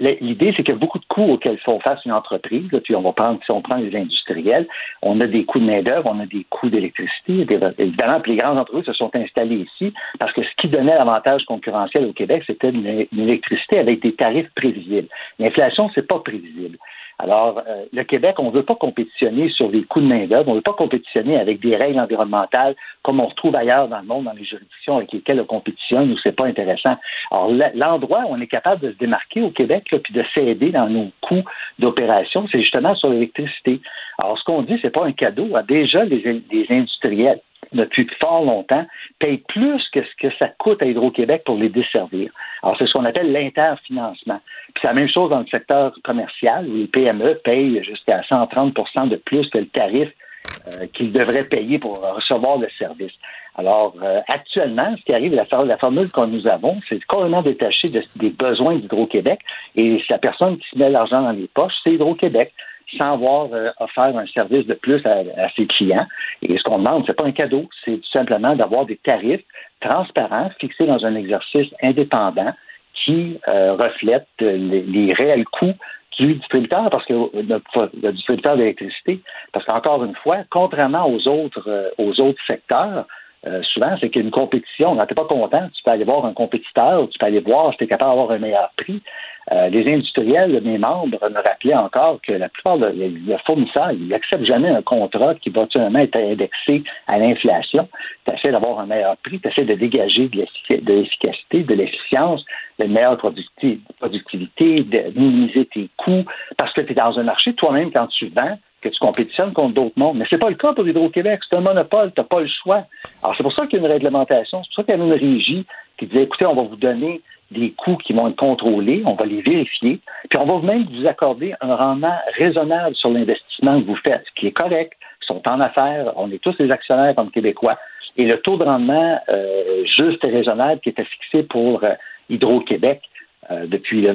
Speaker 6: L'idée, c'est qu'il y a beaucoup de coûts auxquels font face une entreprise. puis on va prendre, si on prend les industriels, on a des coûts de main-d'œuvre, on a des coûts d'électricité. Évidemment, les grandes entreprises se sont installées ici parce que ce qui donnait l'avantage concurrentiel au Québec, c'était l'électricité avec des tarifs prévisibles. L'inflation, c'est pas prévisible. Alors, euh, le Québec, on ne veut pas compétitionner sur les coûts de main-d'œuvre, on ne veut pas compétitionner avec des règles environnementales comme on retrouve ailleurs dans le monde, dans les juridictions avec lesquelles on compétitionne où c'est pas intéressant. Alors, l'endroit où on est capable de se démarquer au Québec, là, puis de s'aider dans nos coûts d'opération, c'est justement sur l'électricité. Alors, ce qu'on dit, c'est pas un cadeau. Déjà, les, les industriels depuis fort longtemps, payent plus que ce que ça coûte à Hydro-Québec pour les desservir. Alors, c'est ce qu'on appelle l'interfinancement. Puis c'est la même chose dans le secteur commercial, où les PME payent jusqu'à 130% de plus que le tarif euh, qu'ils devraient payer pour recevoir le service. Alors, euh, actuellement, ce qui arrive, la, la formule que nous avons, c'est complètement détaché des besoins d'Hydro-Québec. Et la personne qui se met l'argent dans les poches, c'est Hydro-Québec sans avoir euh, offert un service de plus à, ses clients. Et ce qu'on demande, c'est pas un cadeau, c'est tout simplement d'avoir des tarifs transparents, fixés dans un exercice indépendant qui euh, reflète les, réels coûts du distributeur, parce que le, distributeur d'électricité, parce qu'encore une fois, contrairement aux autres, euh, aux autres secteurs, souvent, c'est qu'il compétition. Quand tu pas content, tu peux aller voir un compétiteur, tu peux aller voir si tu es capable d'avoir un meilleur prix. Euh, les industriels, mes membres, me rappelaient encore que la plupart des fournisseurs, ils n'acceptent jamais un contrat qui va seulement être indexé à l'inflation. Tu essaies d'avoir un meilleur prix, tu essaies de dégager de l'efficacité, de l'efficience, de meilleure productivité, de minimiser tes coûts, parce que tu es dans un marché toi-même quand tu vends que tu compétitionnes contre d'autres mondes. Mais ce n'est pas le cas pour Hydro-Québec. C'est un monopole, tu n'as pas le choix. Alors, c'est pour ça qu'il y a une réglementation, c'est pour ça qu'il y a une régie qui dit, écoutez, on va vous donner des coûts qui vont être contrôlés, on va les vérifier, puis on va même vous accorder un rendement raisonnable sur l'investissement que vous faites, qui est correct, ils sont en affaires, on est tous des actionnaires comme Québécois, et le taux de rendement euh, juste et raisonnable qui était fixé pour euh, Hydro-Québec euh, depuis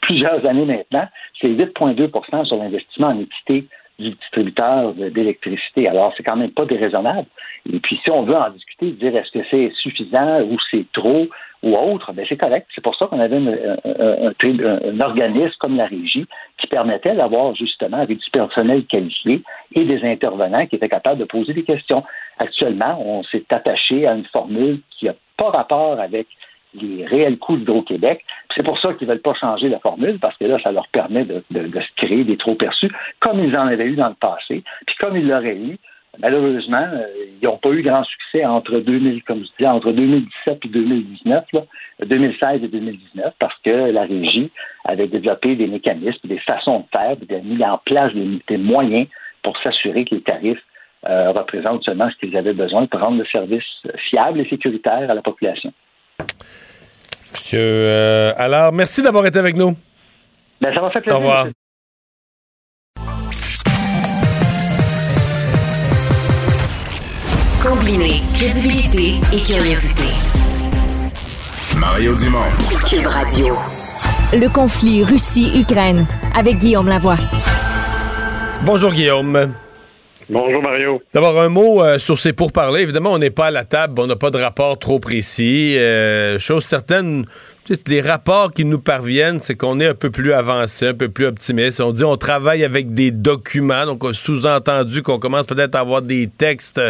Speaker 6: plusieurs années maintenant, c'est 8,2% sur l'investissement en équité du distributeur d'électricité. Alors, c'est quand même pas déraisonnable. Et puis, si on veut en discuter, dire est-ce que c'est suffisant ou c'est trop, ou autre, ben c'est correct. C'est pour ça qu'on avait un, organisme comme la régie qui permettait d'avoir justement avec du personnel qualifié et des intervenants qui étaient capables de poser des questions. Actuellement, on s'est attaché à une formule qui n'a pas rapport avec les réels coûts d'Hydro-Québec. C'est pour ça qu'ils ne veulent pas changer la formule, parce que là, ça leur permet de, de, de se créer des trop perçus, comme ils en avaient eu dans le passé, puis comme ils l'auraient eu malheureusement, euh, ils n'ont pas eu grand succès entre 2000, comme je disais, entre 2017 et 2019, 2016 et 2019, parce que la régie avait développé des mécanismes, des façons de faire, des mis en place des, moyens pour s'assurer que les tarifs euh, représentent seulement ce qu'ils avaient besoin pour rendre le service fiable et sécuritaire à la population.
Speaker 1: Monsieur, euh, alors, merci d'avoir été avec nous.
Speaker 6: Ben, ça m'a fait plaisir.
Speaker 1: Au revoir.
Speaker 4: Combiner crédibilité et curiosité.
Speaker 5: Mario Dumont.
Speaker 4: Cube Radio.
Speaker 7: Le conflit Russie-Ukraine avec Guillaume Lavoie.
Speaker 1: Bonjour Guillaume.
Speaker 8: Bonjour Mario.
Speaker 1: D'abord un mot euh, sur ces pourparlers. Évidemment, on n'est pas à la table, on n'a pas de rapport trop précis. Euh, chose certaine, les rapports qui nous parviennent, c'est qu'on est un peu plus avancé, un peu plus optimiste. On dit on travaille avec des documents, donc sous-entendu qu'on commence peut-être à avoir des textes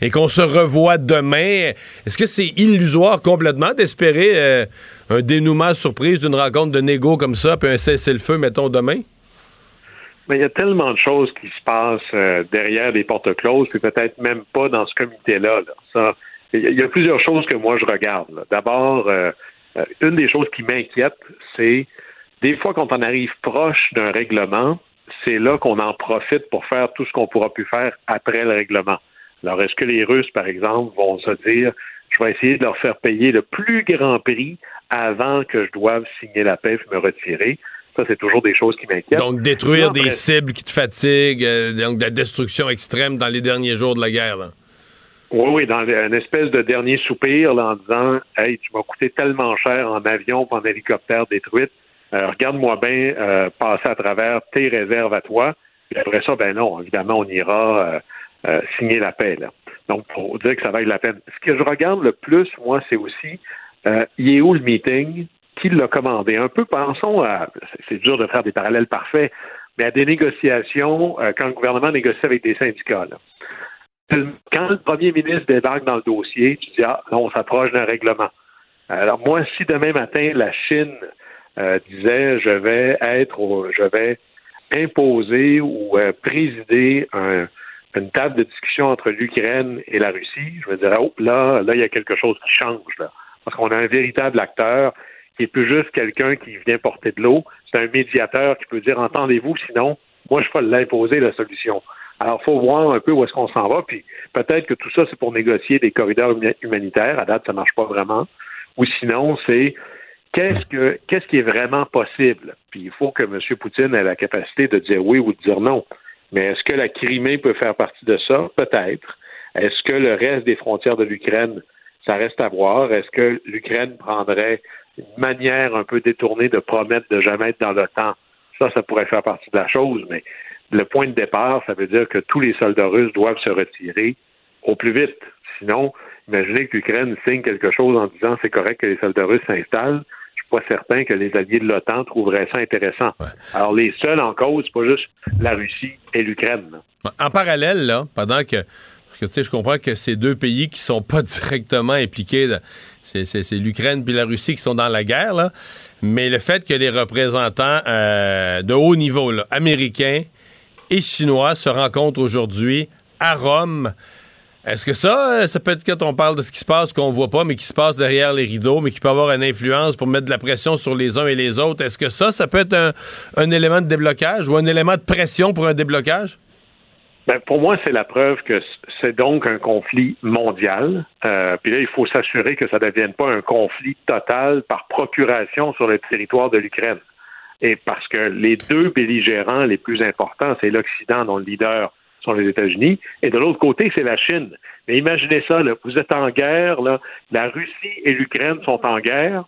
Speaker 1: et qu'on se revoit demain. Est-ce que c'est illusoire complètement d'espérer euh, un dénouement surprise d'une rencontre de négo comme ça, puis un cessez-le-feu, mettons, demain?
Speaker 8: Mais il y a tellement de choses qui se passent euh, derrière les portes closes, puis peut-être même pas dans ce comité-là. il y a plusieurs choses que moi je regarde. D'abord, euh, une des choses qui m'inquiète, c'est des fois quand on arrive proche d'un règlement, c'est là qu'on en profite pour faire tout ce qu'on pourra pu faire après le règlement. Alors, est-ce que les Russes, par exemple, vont se dire je vais essayer de leur faire payer le plus grand prix avant que je doive signer la paix et me retirer? Ça, c'est toujours des choses qui m'inquiètent.
Speaker 1: Donc, détruire des cibles qui te fatiguent, euh, donc de la destruction extrême dans les derniers jours de la guerre. Là.
Speaker 8: Oui, oui, dans une espèce de dernier soupir en disant Hey, tu m'as coûté tellement cher en avion ou en hélicoptère détruite, euh, regarde-moi bien euh, passer à travers tes réserves à toi. Puis après ça, ben non, évidemment, on ira euh, signer la paix. Là. Donc, pour dire que ça vaille la peine. Ce que je regarde le plus, moi, c'est aussi il est où le meeting? Qui l'a commandé? Un peu pensons à c'est dur de faire des parallèles parfaits, mais à des négociations, quand le gouvernement négocie avec des syndicats. Là quand le premier ministre débarque dans le dossier, tu dis ah, on s'approche d'un règlement. Alors moi, si demain matin la Chine euh, disait je vais être, je vais imposer ou euh, présider une table de discussion entre l'Ukraine et la Russie, je me dirais, oh, là, là, il y a quelque chose qui change, là. Parce qu'on a un véritable acteur qui est plus juste quelqu'un qui vient porter de l'eau. C'est un médiateur qui peut dire, entendez-vous, sinon, moi, je peux l'imposer, la solution. Alors, faut voir un peu où est-ce qu'on s'en va, puis peut-être que tout ça, c'est pour négocier des corridors humanitaires. À date, ça marche pas vraiment. Ou sinon, c'est qu'est-ce que qu'est-ce qui est vraiment possible? Puis il faut que M. Poutine ait la capacité de dire oui ou de dire non. Mais est-ce que la Crimée peut faire partie de ça? Peut-être. Est-ce que le reste des frontières de l'Ukraine, ça reste à voir? Est-ce que l'Ukraine prendrait une manière un peu détournée de promettre de jamais être dans l'OTAN? Ça, ça pourrait faire partie de la chose, mais le point de départ, ça veut dire que tous les soldats russes doivent se retirer au plus vite. Sinon, imaginez que l'Ukraine signe quelque chose en disant c'est correct que les soldats russes s'installent pas certain que les alliés de l'OTAN trouveraient ça intéressant. Alors, les seuls en cause, c'est pas juste la Russie et l'Ukraine.
Speaker 1: En parallèle, là, pendant que tu sais, je comprends que ces deux pays qui sont pas *laughs* directement impliqués, c'est l'Ukraine puis la Russie qui sont dans la guerre, mais le fait que les représentants euh, de haut niveau, américains et chinois, se rencontrent aujourd'hui à Rome, est-ce que ça, euh, ça peut être quand on parle de ce qui se passe, qu'on voit pas, mais qui se passe derrière les rideaux, mais qui peut avoir une influence pour mettre de la pression sur les uns et les autres? Est-ce que ça, ça peut être un, élément de déblocage ou un élément de pression pour un déblocage?
Speaker 8: Ben, pour moi, c'est la preuve que c'est donc un conflit mondial. Euh, puis là, il faut s'assurer que ça ne devienne pas un conflit total par procuration sur le territoire de l'Ukraine. Et parce que les deux belligérants les plus importants, c'est l'Occident dont le leader sont les États-Unis, et de l'autre côté, c'est la Chine. Mais imaginez ça, vous êtes en guerre, là, la Russie et l'Ukraine sont en guerre,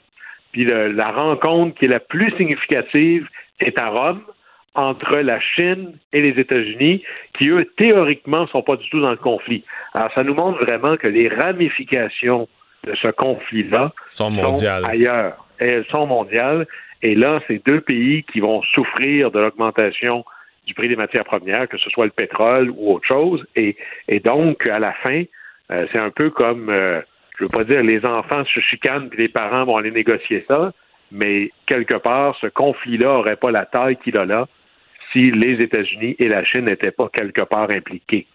Speaker 8: puis la rencontre qui est la plus significative est à Rome entre la Chine et les États-Unis, qui, eux, théoriquement, ne sont pas du tout dans le conflit. Alors, ça nous montre vraiment que les ramifications de ce conflit-là
Speaker 1: sont, mondiales.
Speaker 8: ailleurs. elles sont mondiales. Et là, c'est deux pays qui vont souffrir de l'augmentation du prix des matières premières, que ce soit le pétrole ou autre chose. Et, et donc, à la fin, euh, c'est un peu comme, euh, je veux pas dire les enfants se chicanent puis les parents vont aller négocier ça, mais quelque part, ce conflit-là n'aurait pas la taille qu'il a là si les États-Unis et la Chine n'étaient pas quelque part impliqués.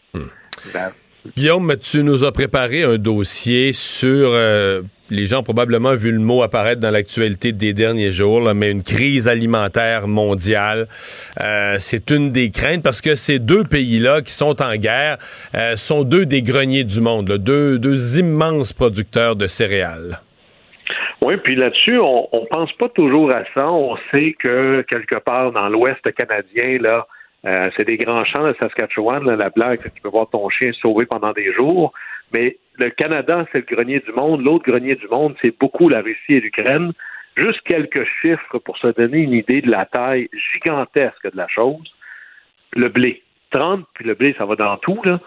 Speaker 1: Ben, Guillaume, tu nous as préparé un dossier sur, euh, les gens ont probablement vu le mot apparaître dans l'actualité des derniers jours, mais une crise alimentaire mondiale. Euh, c'est une des craintes parce que ces deux pays-là qui sont en guerre euh, sont deux des greniers du monde, deux, deux immenses producteurs de céréales.
Speaker 8: Oui, puis là-dessus, on, on pense pas toujours à ça. On sait que quelque part dans l'Ouest canadien, là, euh, c'est des grands champs de Saskatchewan, la blague, tu peux voir ton chien sauver pendant des jours. Mais le Canada, c'est le grenier du monde. L'autre grenier du monde, c'est beaucoup la Russie et l'Ukraine. Juste quelques chiffres pour se donner une idée de la taille gigantesque de la chose. Le blé. 30, puis le blé, ça va dans tout, là.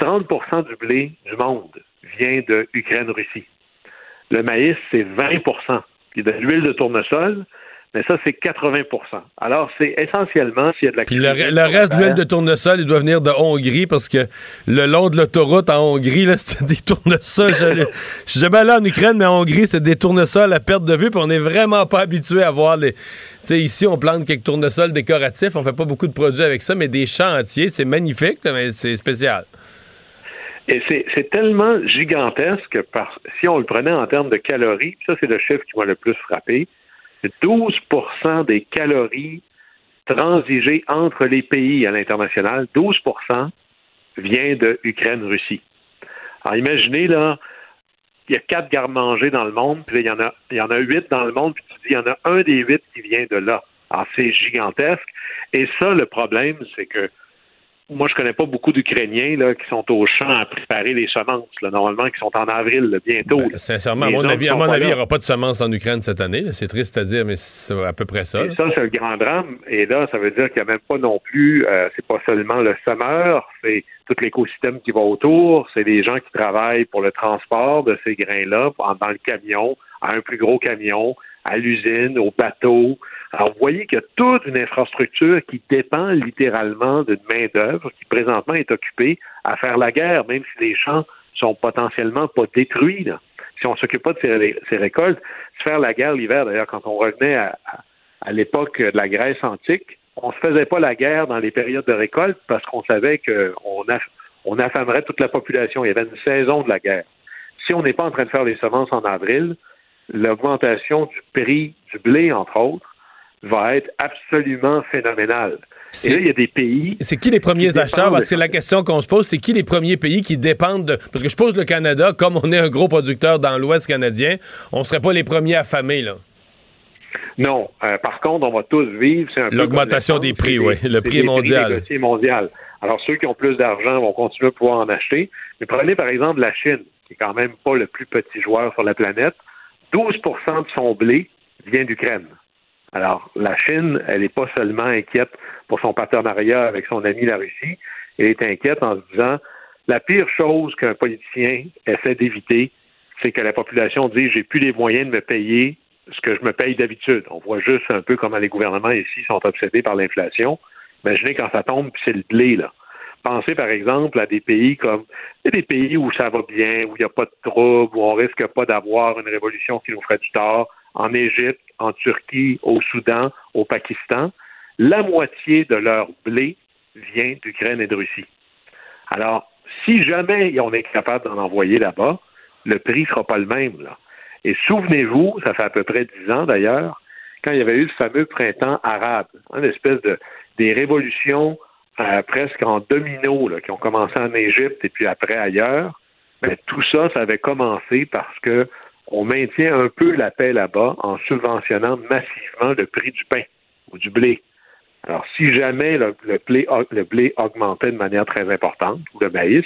Speaker 8: 30% du blé du monde vient de Ukraine-Russie. Le maïs, c'est 20% Puis de l'huile de tournesol, mais ça, c'est 80% Alors, c'est essentiellement s'il y a de la
Speaker 1: Puis le, reste de l'huile de tournesol, il doit venir de Hongrie parce que le long de l'autoroute en Hongrie, là, *laughs* c'était des tournesols. je suis jamais allé en Ukraine, mais en Hongrie, c'est des tournesols à perte de vue. Puis on n'est vraiment pas habitué à voir les. Tu sais, ici, on plante quelques tournesols décoratifs. On fait pas beaucoup de produits avec ça, mais des champs entiers, c'est magnifique, mais c'est spécial.
Speaker 8: Et c'est tellement gigantesque, parce, si on le prenait en termes de calories, ça c'est le chiffre qui m'a le plus frappé, 12% des calories transigées entre les pays à l'international, 12% vient de Ukraine-Russie. Alors imaginez, là, il y a quatre gardes-manger dans le monde, puis il y en a il y en a huit dans le monde, puis tu dis il y en a un des huit qui vient de là. Alors c'est gigantesque. Et ça, le problème, c'est que moi, je connais pas beaucoup d'Ukrainiens là, qui sont au champ à préparer les semences, là, normalement, qui sont en avril bientôt.
Speaker 1: Ben, sincèrement, à mon avis, à mon avis il n'y aura pas de semences en Ukraine cette année. C'est triste à dire, mais c'est à peu près ça.
Speaker 8: Et ça, c'est le grand drame. Et là, ça veut dire qu'il n'y a même pas non plus, euh, c'est pas seulement le semeur, c'est tout l'écosystème qui va autour, c'est les gens qui travaillent pour le transport de ces grains-là dans le camion, à un plus gros camion, à l'usine, au bateau. Alors, vous voyez qu'il y a toute une infrastructure qui dépend littéralement d'une main-d'œuvre qui présentement est occupée à faire la guerre, même si les champs sont potentiellement pas détruits. Si on s'occupe pas de ces, récoltes, faire la guerre l'hiver, d'ailleurs, quand on revenait à, l'époque de la Grèce antique, on se faisait pas la guerre dans les périodes de récolte parce qu'on savait qu'on on affamerait toute la population. Il y avait une saison de la guerre. Si on n'est pas en train de faire les semences en avril, l'augmentation du prix du blé, entre autres, va être absolument phénoménale. Et là, il y a des pays.
Speaker 1: C'est qui les premiers acheteurs? C'est la question qu'on se pose. C'est qui les premiers pays qui dépendent de. Parce que je pose le Canada, comme on est un gros producteur dans l'Ouest canadien, on ne serait pas les premiers affamés, là.
Speaker 8: Non. Euh, par contre, on va tous vivre.
Speaker 1: L'augmentation des prix, oui. Le prix mondial.
Speaker 8: Prix mondial. Alors, ceux qui ont plus d'argent vont continuer à pouvoir en acheter. Mais prenez, par exemple, la Chine, qui est quand même pas le plus petit joueur sur la planète. 12% de son blé vient d'Ukraine. Alors, la Chine, elle n'est pas seulement inquiète pour son partenariat avec son ami la Russie, elle est inquiète en se disant la pire chose qu'un politicien essaie d'éviter, c'est que la population dise j'ai plus les moyens de me payer ce que je me paye d'habitude. On voit juste un peu comment les gouvernements ici sont obsédés par l'inflation. Imaginez quand ça tombe, puis c'est le blé, là. Pensez par exemple à des pays comme des pays où ça va bien, où il n'y a pas de troubles, où on risque pas d'avoir une révolution qui nous ferait du tort, en Égypte, en Turquie, au Soudan, au Pakistan. La moitié de leur blé vient d'Ukraine et de Russie. Alors, si jamais on est capable d'en envoyer là-bas, le prix ne sera pas le même. Là. Et souvenez-vous, ça fait à peu près dix ans d'ailleurs, quand il y avait eu le fameux printemps arabe, une espèce de des révolutions euh, presque en domino qui ont commencé en Égypte et puis après ailleurs, mais tout ça, ça avait commencé parce que on maintient un peu la paix là-bas en subventionnant massivement le prix du pain ou du blé. Alors, si jamais le, blé, le blé augmentait de manière très importante, ou le maïs,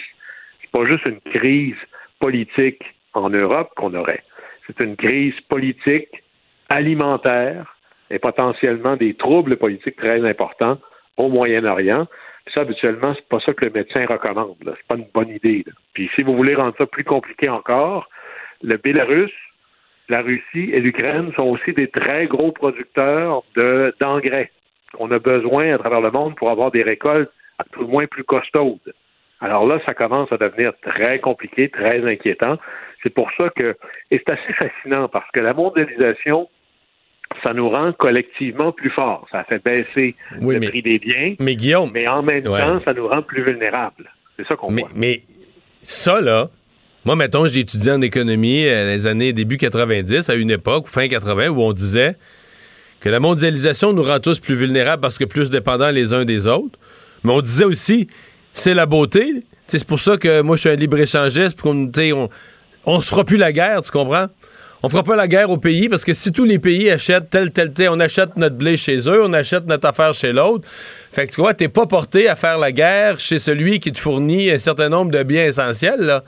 Speaker 8: c'est pas juste une crise politique en Europe qu'on aurait. C'est une crise politique, alimentaire et potentiellement des troubles politiques très importants au Moyen-Orient. Ça, habituellement, c'est pas ça que le médecin recommande. C'est pas une bonne idée. Puis si vous voulez rendre ça plus compliqué encore, le Bélarus, la Russie et l'Ukraine sont aussi des très gros producteurs d'engrais qu'on a besoin à travers le monde pour avoir des récoltes à tout le moins plus costaudes. Alors là, ça commence à devenir très compliqué, très inquiétant. C'est pour ça que, et c'est assez fascinant parce que la mondialisation, ça nous rend collectivement plus forts. Ça fait baisser le prix des biens.
Speaker 1: Mais Guillaume.
Speaker 8: Mais en même temps, ça nous rend plus vulnérables. C'est ça qu'on voit.
Speaker 1: Mais ça, là, moi, mettons, j'ai étudié en économie euh, les années début 90, à une époque, fin 80, où on disait que la mondialisation nous rend tous plus vulnérables parce que plus dépendants les uns des autres. Mais on disait aussi, c'est la beauté. C'est pour ça que moi, je suis un libre-échangiste, qu'on on, on se fera plus la guerre, tu comprends? On fera pas la guerre au pays parce que si tous les pays achètent tel, tel, tel, on achète notre blé chez eux, on achète notre affaire chez l'autre. Fait que tu vois, t'es pas porté à faire la guerre chez celui qui te fournit un certain nombre de biens essentiels, là.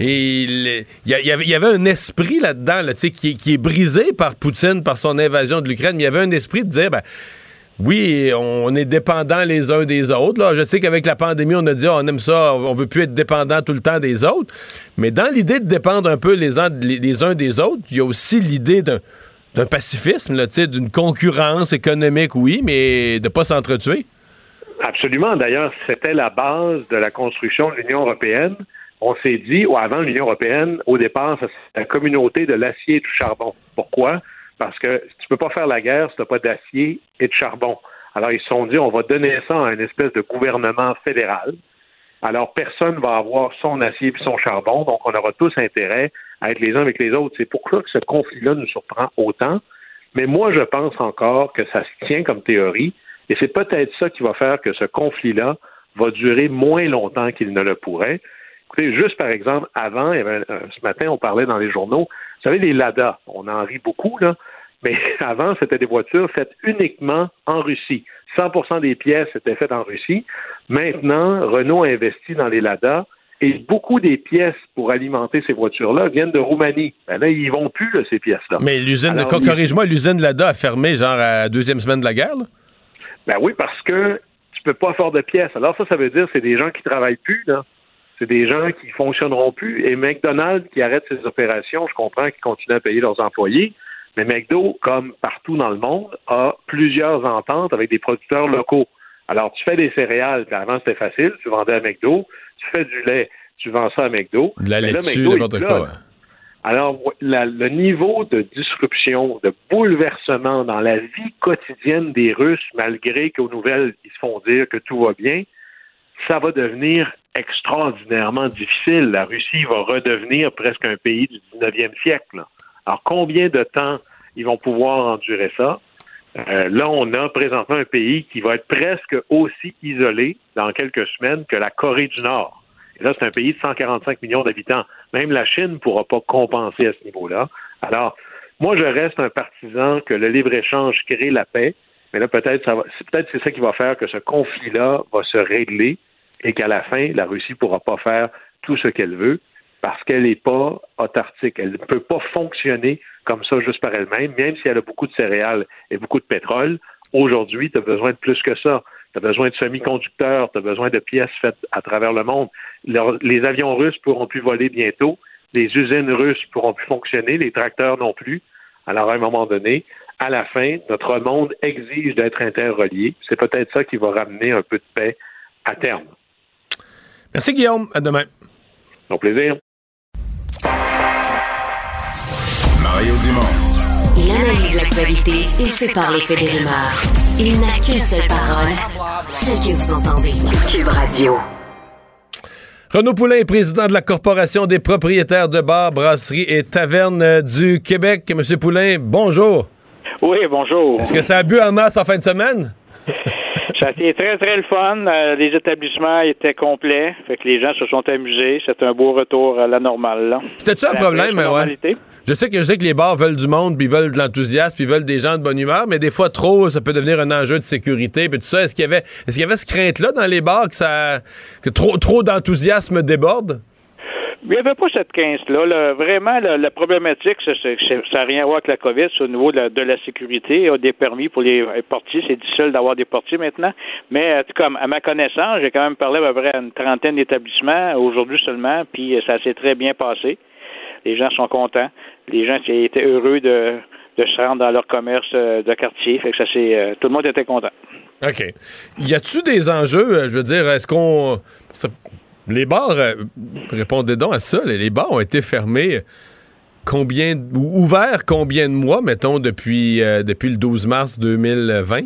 Speaker 1: Et il y, avait un esprit là-dedans, là, qui, qui est brisé par Poutine, par son invasion de l'Ukraine, mais il y avait un esprit de dire, ben, oui, on est dépendants les uns des autres. Là. Je sais qu'avec la pandémie, on a dit on aime ça, on veut plus être dépendant tout le temps des autres. Mais dans l'idée de dépendre un peu les uns, des autres, il y a aussi l'idée d'un pacifisme, d'une concurrence économique, oui, mais de ne pas s'entretuer.
Speaker 8: Absolument. D'ailleurs, c'était la base de la construction de l'Union européenne. On s'est dit, ou avant l'Union européenne, au départ, c'est la communauté de l'acier et du charbon. Pourquoi? Parce que tu peux pas faire la guerre si tu n'as pas d'acier et de charbon. Alors, ils se sont dit, on va donner ça à une espèce de gouvernement fédéral. Alors, personne va avoir son acier et son charbon, donc on aura tous intérêt à être les uns avec les autres. C'est pour ça que ce conflit-là nous surprend autant. Mais moi, je pense encore que ça se tient comme théorie, et c'est peut-être ça qui va faire que ce conflit-là va durer moins longtemps qu'il ne le pourrait. Écoutez, juste par exemple, avant, ce matin, on parlait dans les journaux vous savez, les Lada, on en rit beaucoup, là, mais *laughs* avant, c'était des voitures faites uniquement en Russie. 100% des pièces étaient faites en Russie. Maintenant, Renault a investi dans les Lada et beaucoup des pièces pour alimenter ces voitures-là viennent de Roumanie. Ben là, ils vont plus, ces pièces-là.
Speaker 1: Mais l'usine, de corrige-moi, l'usine Lada a fermé, genre, à la deuxième semaine de la guerre, là?
Speaker 8: Ben oui, parce que tu peux pas faire de pièces. Alors ça, ça veut dire que c'est des gens qui travaillent plus, là c'est des gens qui fonctionneront plus. Et McDonald's qui arrête ses opérations, je comprends qu'ils continuent à payer leurs employés, mais McDo, comme partout dans le monde, a plusieurs ententes avec des producteurs locaux. Alors, tu fais des céréales, avant c'était facile, tu vendais à McDo, tu fais du lait, tu vends ça à McDo.
Speaker 1: De la laitue, n'importe quoi.
Speaker 8: Alors, le niveau de disruption, de bouleversement dans la vie quotidienne des Russes, malgré qu'aux nouvelles, ils se font dire que tout va bien, ça va devenir extraordinairement difficile. La Russie va redevenir presque un pays du 19e siècle. Alors, combien de temps ils vont pouvoir endurer ça? Euh, là, on a présentement un pays qui va être presque aussi isolé dans quelques semaines que la Corée du Nord. Et là, c'est un pays de 145 millions d'habitants. Même la Chine ne pourra pas compenser à ce niveau-là. Alors, moi, je reste un partisan que le libre-échange crée la paix, mais là, peut-être peut-être c'est ça qui va faire que ce conflit-là va se régler et qu'à la fin, la Russie ne pourra pas faire tout ce qu'elle veut parce qu'elle n'est pas autarcique. Elle ne peut pas fonctionner comme ça juste par elle-même, même si elle a beaucoup de céréales et beaucoup de pétrole. Aujourd'hui, tu as besoin de plus que ça. Tu as besoin de semi-conducteurs, tu as besoin de pièces faites à travers le monde. les avions russes pourront plus voler bientôt. Les usines russes pourront plus fonctionner, les tracteurs non plus. Alors, à un moment donné, à la fin, notre monde exige d'être interrelié. C'est peut-être ça qui va ramener un peu de paix à terme.
Speaker 1: Merci, Guillaume. À demain.
Speaker 8: Au plaisir.
Speaker 4: Mario Dumont. Il analyse l'actualité et sépare les faits des rumeurs. Il n'a qu'une seule parole, celle que vous entendez. Cube Radio.
Speaker 1: Renaud Poulain est président de la Corporation des propriétaires de bars, brasseries et tavernes du Québec. Monsieur Poulain, bonjour.
Speaker 9: Oui, bonjour.
Speaker 1: Est-ce que ça a bu en masse en fin de semaine? *laughs* *laughs*
Speaker 9: Ça a été très, très le fun. Euh, les établissements étaient complets. Fait que les gens se sont amusés. C'était un beau retour à la normale.
Speaker 1: C'était-tu un problème, ouais? Je sais que je sais que les bars veulent du monde, puis veulent de l'enthousiasme, puis veulent des gens de bonne humeur, mais des fois trop, ça peut devenir un enjeu de sécurité, puis tout ça. Est-ce qu'il y avait, est-ce qu'il y avait ce crainte-là dans les bars que ça, que trop, trop d'enthousiasme déborde?
Speaker 9: Il n'y avait pas cette 15-là. Vraiment, la, problématique, ça n'a rien à voir avec la COVID, c'est au niveau de la, sécurité. Il y a des permis pour les portiers. C'est difficile d'avoir des portiers maintenant. Mais comme à ma connaissance, j'ai quand même parlé à peu près à une trentaine d'établissements aujourd'hui seulement, puis ça s'est très bien passé. Les gens sont contents. Les gens étaient heureux de, se rendre dans leur commerce euh, de quartier. Fait que ça c'est euh, tout le monde était content.
Speaker 1: OK. Y a-tu des enjeux, euh, je veux dire, est-ce qu'on les bars, euh, répondez donc à ça, les bars ont été fermés combien, ou ouverts combien de mois, mettons, depuis, euh, depuis le 12 mars 2020?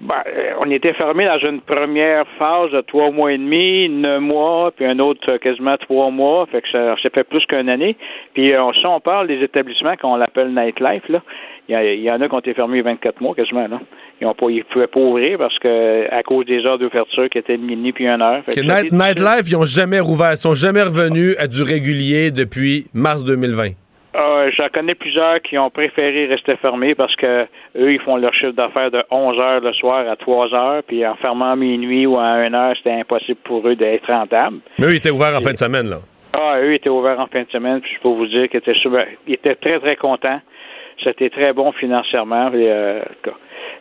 Speaker 9: Ben, euh, on était fermé dans une première phase de trois mois et demi, neuf mois, puis un autre quasiment trois mois, fait que ça, ça fait plus qu'une année. Puis si on parle des établissements qu'on l'appelle nightlife, là, il y, en a qui ont été fermés 24 mois quasiment. Là. Ils ne pouvaient pas ouvrir parce que à cause des heures d'ouverture qui étaient de minuit puis une heure.
Speaker 1: Nightlife, ils n'ont jamais rouvert. Ils sont jamais revenus à du régulier depuis mars 2020.
Speaker 9: Euh, J'en connais plusieurs qui ont préféré rester fermés parce que eux, ils font leur chiffre d'affaires de 11 heures le soir à 3 heures, puis en fermant à minuit ou à 1 heure, c'était impossible pour eux d'être rentables.
Speaker 1: Mais eux, ils étaient ouverts en fin de semaine, là.
Speaker 9: Ah, eux, ils étaient ouverts en fin de semaine, puis je peux vous dire qu'ils étaient, ils étaient très, très contents. C'était très bon financièrement. Et, euh,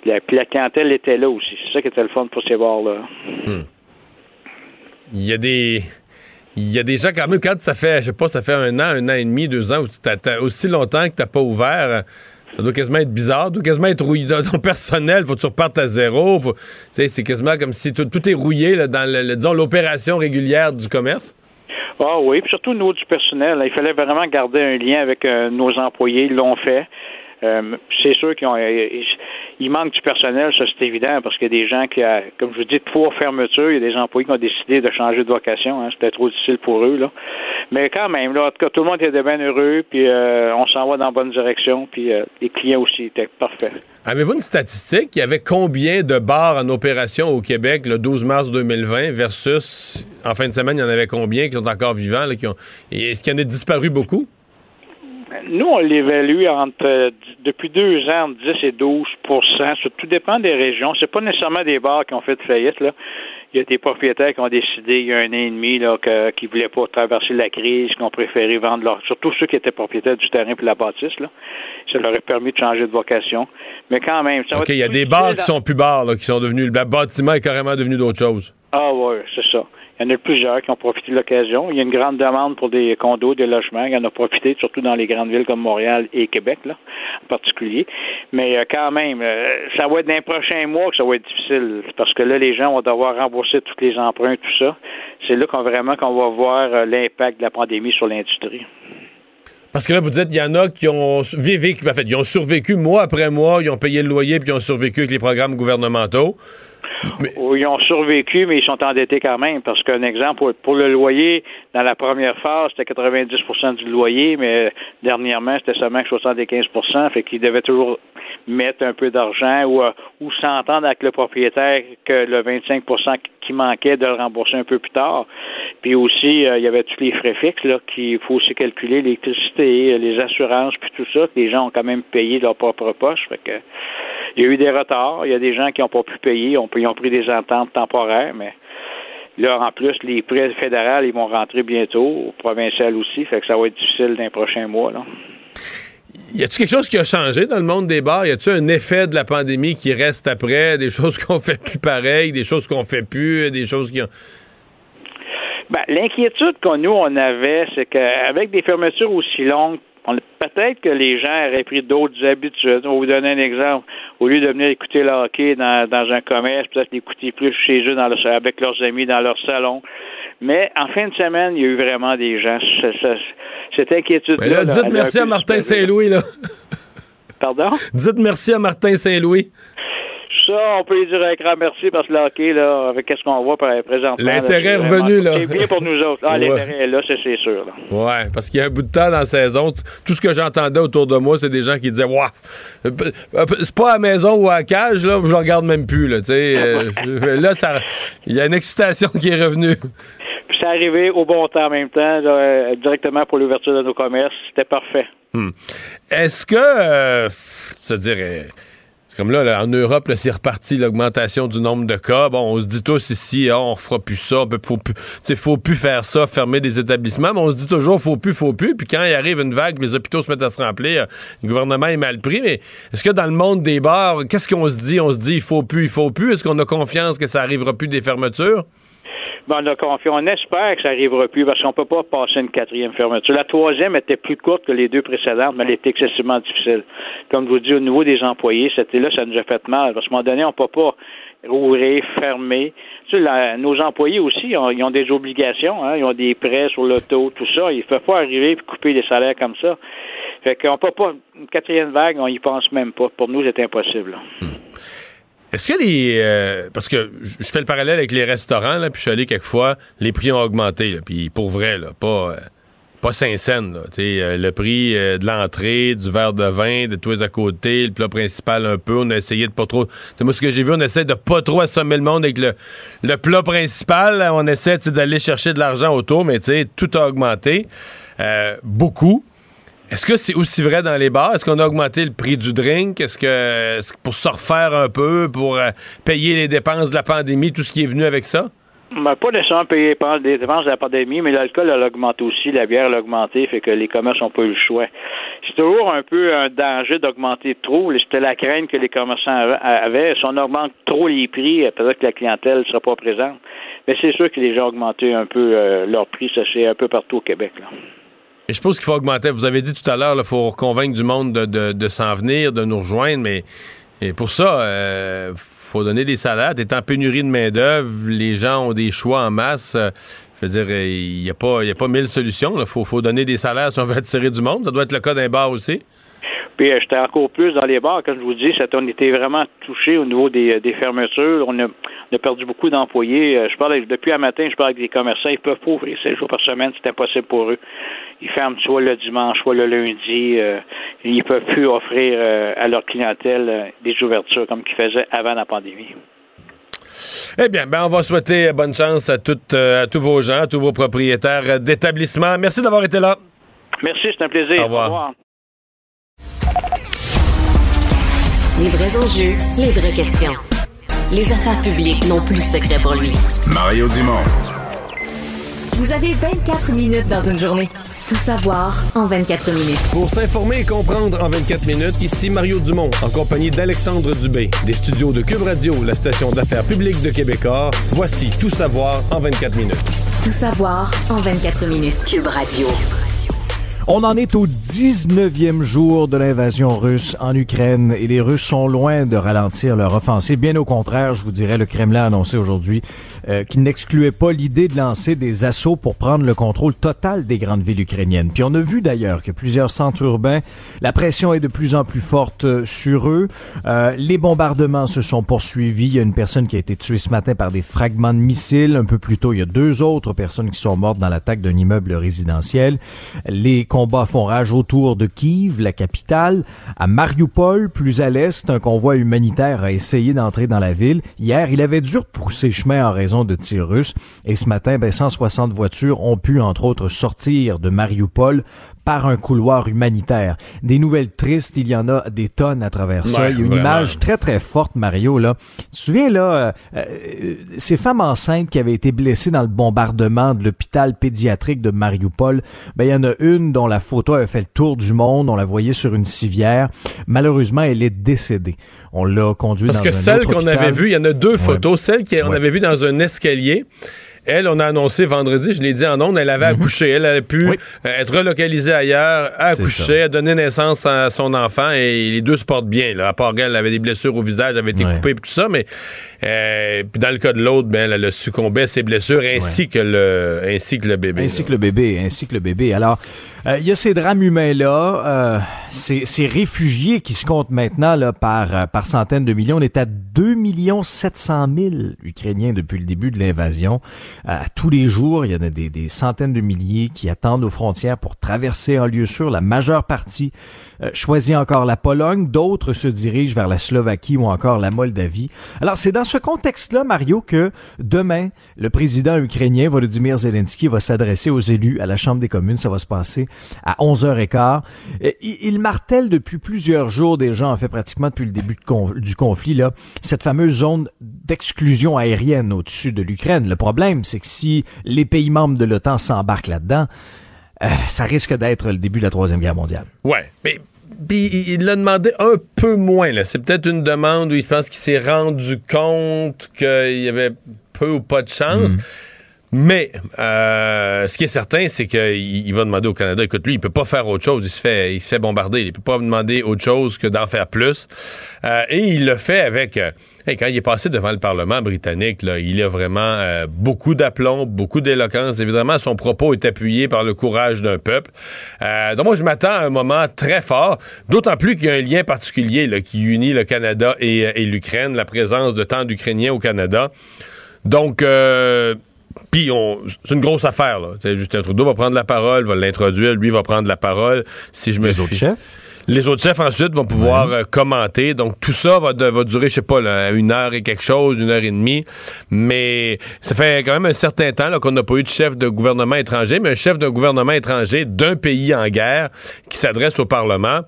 Speaker 9: la, puis la clientèle était là aussi. C'est ça qui était le fun pour ces bars-là.
Speaker 1: Hmm. Il y a des. Il y a des gens quand même, quand ça fait, je sais pas, ça fait un an, un an et demi, deux ans, as, aussi longtemps que tu n'as pas ouvert, ça doit quasiment être bizarre, ça doit quasiment être rouillé dans ton *laughs* personnel, faut que tu repartes à zéro, c'est quasiment comme si tout, est rouillé dans le, disons, l'opération régulière du commerce.
Speaker 9: Ah oui, puis surtout nous du personnel. il fallait vraiment garder un lien avec euh, nos employés. Ils l'ont fait. Euh, c'est sûr qu'il il manque du personnel, ça c'est évident, parce qu'il y a des gens qui, comme je vous dis, trois fermetures, il y a des employés qui ont décidé de changer de vocation. Hein, C'était trop difficile pour eux. Mais quand même, là, en tout cas, tout le monde était bien heureux, puis euh, on s'en va dans la bonne direction, puis les clients aussi étaient parfaits.
Speaker 1: Avez-vous une statistique? Il y avait combien de bars en opération au Québec le 12 mars 2020 versus en fin de semaine, il y en avait combien qui sont encore vivants? qui ont... Est-ce qu'il y en a disparu beaucoup?
Speaker 9: Nous, on l'évalue entre depuis deux ans, 10 et 12% Tout dépend des régions. C'est pas nécessairement des bars qui ont fait faillite. Là. Il y a des propriétaires qui ont décidé il y a un an et demi là, qu'ils ne voulaient pas traverser la crise, qui ont préféré vendre leur. Surtout ceux qui étaient propriétaires du terrain et de la bâtisse. Là. Ça leur a permis de changer de vocation. Mais quand même.
Speaker 1: Ça OK, il y a des bars qui sont plus bars, là, qui sont devenus. Le bâtiment est carrément devenu d'autre chose.
Speaker 9: Ah, oui, c'est ça. Il y en a plusieurs qui ont profité de l'occasion. Il y a une grande demande pour des condos, des logements. Il y en a profité, surtout dans les grandes villes comme Montréal et Québec, là, en particulier. Mais euh, quand même, euh, ça va être dans les prochains mois que ça va être difficile, parce que là, les gens vont devoir rembourser tous les emprunts, tout ça. C'est là qu'on vraiment qu'on va voir euh, l'impact de la pandémie sur l'industrie.
Speaker 1: Parce que là, vous dites, il y en a qui ont vécu, en fait, ils ont survécu mois après mois, ils ont payé le loyer, puis ils ont survécu avec les programmes gouvernementaux.
Speaker 9: Ils ont survécu, mais ils sont endettés quand même. Parce qu'un exemple, pour, le loyer, dans la première phase, c'était 90% du loyer, mais dernièrement, c'était seulement 75% Fait qu'ils devaient toujours mettre un peu d'argent ou, euh, ou s'entendre avec le propriétaire que le 25% qui manquait de le rembourser un peu plus tard. Puis aussi, euh, il y avait tous les frais fixes là qu'il faut aussi calculer, l'électricité, les assurances, puis tout ça, que les gens ont quand même payé de leur propre poche. Fait que il y a eu des retards. Il y a des gens qui n'ont pas pu payer. Ils ont, ils ont pris des ententes temporaires, mais Là, en plus, les prêts fédéraux, ils vont rentrer bientôt, provincial aussi, fait que ça va être difficile dans les prochains mois. Là.
Speaker 1: Y a-t-il quelque chose qui a changé dans le monde des bars? Y a-t-il un effet de la pandémie qui reste après? Des *laughs* choses qu'on fait plus pareil, des choses qu'on fait plus, des choses qui ont.
Speaker 9: Ben, l'inquiétude qu'on nous on avait, c'est qu'avec des fermetures aussi longues, peut-être que les gens auraient pris d'autres habitudes. On va vous donner un exemple. Au lieu de venir écouter le hockey dans, un commerce, peut-être l'écouter plus chez eux dans avec leurs amis dans leur salon. Mais en fin de semaine, il y a eu vraiment des gens. Cette inquiétude-là.
Speaker 1: dites merci à Martin Saint-Louis, là.
Speaker 9: Pardon?
Speaker 1: Dites merci à Martin Saint-Louis
Speaker 9: ça, on peut lui dire un grand merci parce que là, avec ce qu'on voit présentement.
Speaker 1: L'intérêt est revenu, là.
Speaker 9: C'est bien pour nous autres. Ah, l'intérêt est là, c'est sûr. Là.
Speaker 1: Ouais, parce qu'il y a un bout de temps dans la saison, tout ce que j'entendais autour de moi, c'est des gens qui disaient, waouh, c'est pas à la maison ou à la cage, là, je regarde même plus, là, tu sais. Euh, *laughs* là, ça, il y a une excitation qui est revenue.
Speaker 9: Puis c'est arrivé au bon temps en même temps, euh, directement pour l'ouverture de nos commerces. C'était parfait.
Speaker 1: Hmm. Est-ce que, euh, c'est-à-dire, comme là, en Europe, c'est reparti l'augmentation du nombre de cas. Bon, on se dit tous ici, ah, on fera plus ça, ben, faut plus, faut plus faire ça, fermer des établissements, mais on se dit toujours, faut plus, faut plus. Puis quand il arrive une vague, les hôpitaux se mettent à se remplir, le gouvernement est mal pris. Mais est-ce que dans le monde des bars, qu'est-ce qu'on se dit? On se dit, il faut plus, il faut plus. Est-ce qu'on a confiance que ça arrivera plus des fermetures?
Speaker 9: Ben, on, a on espère que ça n'arrivera plus parce qu'on ne peut pas passer une quatrième fermeture. La troisième était plus courte que les deux précédentes, mais elle était excessivement difficile. Comme je vous dis, au niveau des employés, c'était là, ça nous a fait mal. Parce qu'à un moment donné, on ne peut pas rouvrir, fermer. Tu sais, nos employés aussi, ils ont des obligations, hein, ils ont des prêts sur l'auto, tout ça. Il ne faut pas arriver et couper les salaires comme ça. Fait qu'on peut pas, une quatrième vague, on y pense même pas. Pour nous, c'est impossible.
Speaker 1: Hmm. Est-ce que les. Euh, parce que je fais le parallèle avec les restaurants, là, puis je suis allé quelquefois, les prix ont augmenté, là, puis pour vrai, là, pas. Euh, pas là. Euh, le prix de l'entrée, du verre de vin, de tous à côté, le plat principal un peu. On a essayé de pas trop. C'est moi ce que j'ai vu, on essaie de pas trop assommer le monde avec le, le plat principal. On essaie d'aller chercher de l'argent autour, mais tout a augmenté. beaucoup. Est-ce que c'est aussi vrai dans les bars? Est-ce qu'on a augmenté le prix du drink? Est-ce que, pour se refaire un peu, pour euh, payer les dépenses de la pandémie, tout ce qui est venu avec ça?
Speaker 9: Pas nécessairement payer les dépenses de la pandémie, mais l'alcool a augmenté aussi, la bière a augmenté, fait que les commerces n'ont pas eu le choix. C'est toujours un peu un danger d'augmenter trop. C'était la crainte que les commerçants avaient. Si on augmente trop les prix, peut-être que la clientèle ne sera pas présente. Mais c'est sûr que les gens ont augmenté un peu euh, leur prix, ça c'est un peu partout au Québec. Là.
Speaker 1: Je pense qu'il faut augmenter. Vous avez dit tout à l'heure, il faut convaincre du monde de, s'en venir, de nous rejoindre, mais pour ça, euh, faut donner des salaires. T'es en pénurie de main-d'œuvre, les gens ont des choix en masse. je veux dire, il n'y a, pas, mille solutions. Il faut, donner des salaires si on veut attirer du monde. Ça doit être le cas d'un bar aussi.
Speaker 9: Puis euh, j'étais encore plus dans les bars, comme je vous dis, on était vraiment touché au niveau des, fermetures. On a, perdu beaucoup d'employés. Euh, je depuis un matin, je parle avec des commerçants, ils peuvent pas ouvrir 7 jours par semaine, c'est impossible pour eux. Ils ferment soit le dimanche, soit le lundi. Euh, ils peuvent plus offrir à leur clientèle des ouvertures comme qu'ils faisaient avant la pandémie.
Speaker 1: Eh bien, ben on va souhaiter bonne chance à, toutes, à tous vos gens, à tous vos propriétaires d'établissements. Merci d'avoir été là.
Speaker 9: Merci, c'est un plaisir.
Speaker 1: Au revoir.
Speaker 4: Les vrais enjeux, les vraies questions. Les affaires publiques n'ont plus de secret pour lui.
Speaker 5: Mario Dumont.
Speaker 7: Vous avez 24 minutes dans une journée. Tout savoir en 24 minutes.
Speaker 1: Pour s'informer et comprendre en 24 minutes, ici Mario Dumont, en compagnie d'Alexandre Dubé, des studios de Cube Radio, la station d'affaires publique de Québecor. Voici Tout savoir en 24 minutes.
Speaker 7: Tout savoir en 24 minutes.
Speaker 4: Cube Radio.
Speaker 2: On en est au 19e jour de l'invasion russe en Ukraine et les Russes sont loin de ralentir leur offensive. Bien au contraire, je vous dirais, le Kremlin a annoncé aujourd'hui euh, qu'il n'excluait pas l'idée de lancer des assauts pour prendre le contrôle total des grandes villes ukrainiennes. Puis on a vu d'ailleurs que plusieurs centres urbains, la pression est de plus en plus forte euh, sur eux. Euh, les bombardements se sont poursuivis. Il y a une personne qui a été tuée ce matin par des fragments de missiles. Un peu plus tôt, il y a deux autres personnes qui sont mortes dans l'attaque d'un immeuble résidentiel. Les combats font rage autour de Kiev, la capitale. À Mariupol, plus à l'est, un convoi humanitaire a essayé d'entrer dans la ville. Hier, il avait dû repousser chemin en raison de tirs russes. Et ce matin, ben, 160 voitures ont pu, entre autres, sortir de Mariupol par un couloir humanitaire. Des nouvelles tristes, il y en a des tonnes à travers ça. il y a une image très très forte, Mario. Là, tu te souviens là, euh, euh, ces femmes enceintes qui avaient été blessées dans le bombardement de l'hôpital pédiatrique de Mariupol. Ben il y en a une dont la photo avait fait le tour du monde. On la voyait sur une civière. Malheureusement, elle est décédée. On l'a conduite
Speaker 1: Parce
Speaker 2: dans
Speaker 1: que
Speaker 2: un
Speaker 1: celle qu'on avait vue, il y en a deux
Speaker 2: Ouais.
Speaker 1: photos. Celle qu'on
Speaker 2: Ouais.
Speaker 1: avait vue dans un escalier. Elle, on a annoncé vendredi, je l'ai dit en ondes, elle avait accouché. Elle avait pu
Speaker 2: Mhm. Oui.
Speaker 1: être relocalisée ailleurs, a
Speaker 2: ça.
Speaker 1: a donné naissance à son enfant et les deux se portent bien. Là. À part qu'elle elle avait des blessures au visage, elle avait été
Speaker 2: Ouais.
Speaker 1: coupée et tout ça, mais euh, puis dans le cas de l'autre, ben, elle a succombé à ses blessures ainsi, que le, ainsi que le bébé.
Speaker 2: Ainsi
Speaker 1: là.
Speaker 2: que le bébé, ainsi que le bébé. Alors, il y a ces drames humains-là, euh, ces, réfugiés qui se comptent maintenant euh, par centaines de millions. On est à 2 700 000 Ukrainiens depuis le début de l'invasion. Euh, tous les jours, il y en a des, des centaines de milliers qui attendent aux frontières pour traverser en lieu sûr. La majeure partie euh, choisit encore la Pologne, d'autres se dirigent vers la Slovaquie ou encore la Moldavie. Alors, c'est dans ce contexte-là, Mario, que demain, le président ukrainien Volodymyr Zelensky va s'adresser aux élus à la Chambre des communes. Ça va se passer à 11h15. Euh, Il, martèle depuis plusieurs jours déjà, en fait pratiquement depuis le début du conflit, là, cette fameuse zone d'exclusion aérienne au-dessus de l'Ukraine. Le problème, c'est que si les pays membres de l'OTAN s'embarquent là-dedans, euh, ça risque d'être le début de la Troisième Guerre mondiale.
Speaker 1: Ouais, mais puis il l'a demandé un peu moins. là. C'est peut-être une demande où il pense qu'il s'est rendu compte qu'il y avait peu ou pas de chance. Mais euh, ce qui est certain, c'est qu'il il va demander au Canada, écoute, lui, il peut pas faire autre chose. Il se fait, il se fait bombarder. Il peut pas demander autre chose que d'en faire plus. Euh, et il le fait avec. euh, quand il est passé devant le Parlement britannique, là, il a vraiment euh, beaucoup d'aplomb, beaucoup d'éloquence. Évidemment, son propos est appuyé par le courage d'un peuple. Euh, donc moi, je m'attends à un moment très fort, d'autant plus qu'il y a un lien particulier là, qui unit le Canada et, et l'Ukraine, la présence de tant d'Ukrainiens au Canada. Donc, euh, puis c'est une grosse affaire. Là. Justin Trudeau va prendre la parole, va l'introduire, lui va prendre la parole. Si je me
Speaker 2: Les autres chefs?
Speaker 1: Les autres chefs ensuite vont pouvoir euh, commenter. Donc tout ça va, de- va durer, je sais pas, là, une heure et quelque chose, une heure et demie. Mais ça fait quand même un certain temps qu'on n'a pas eu de chef de gouvernement étranger, mais un chef de gouvernement étranger d'un pays en guerre qui s'adresse au Parlement.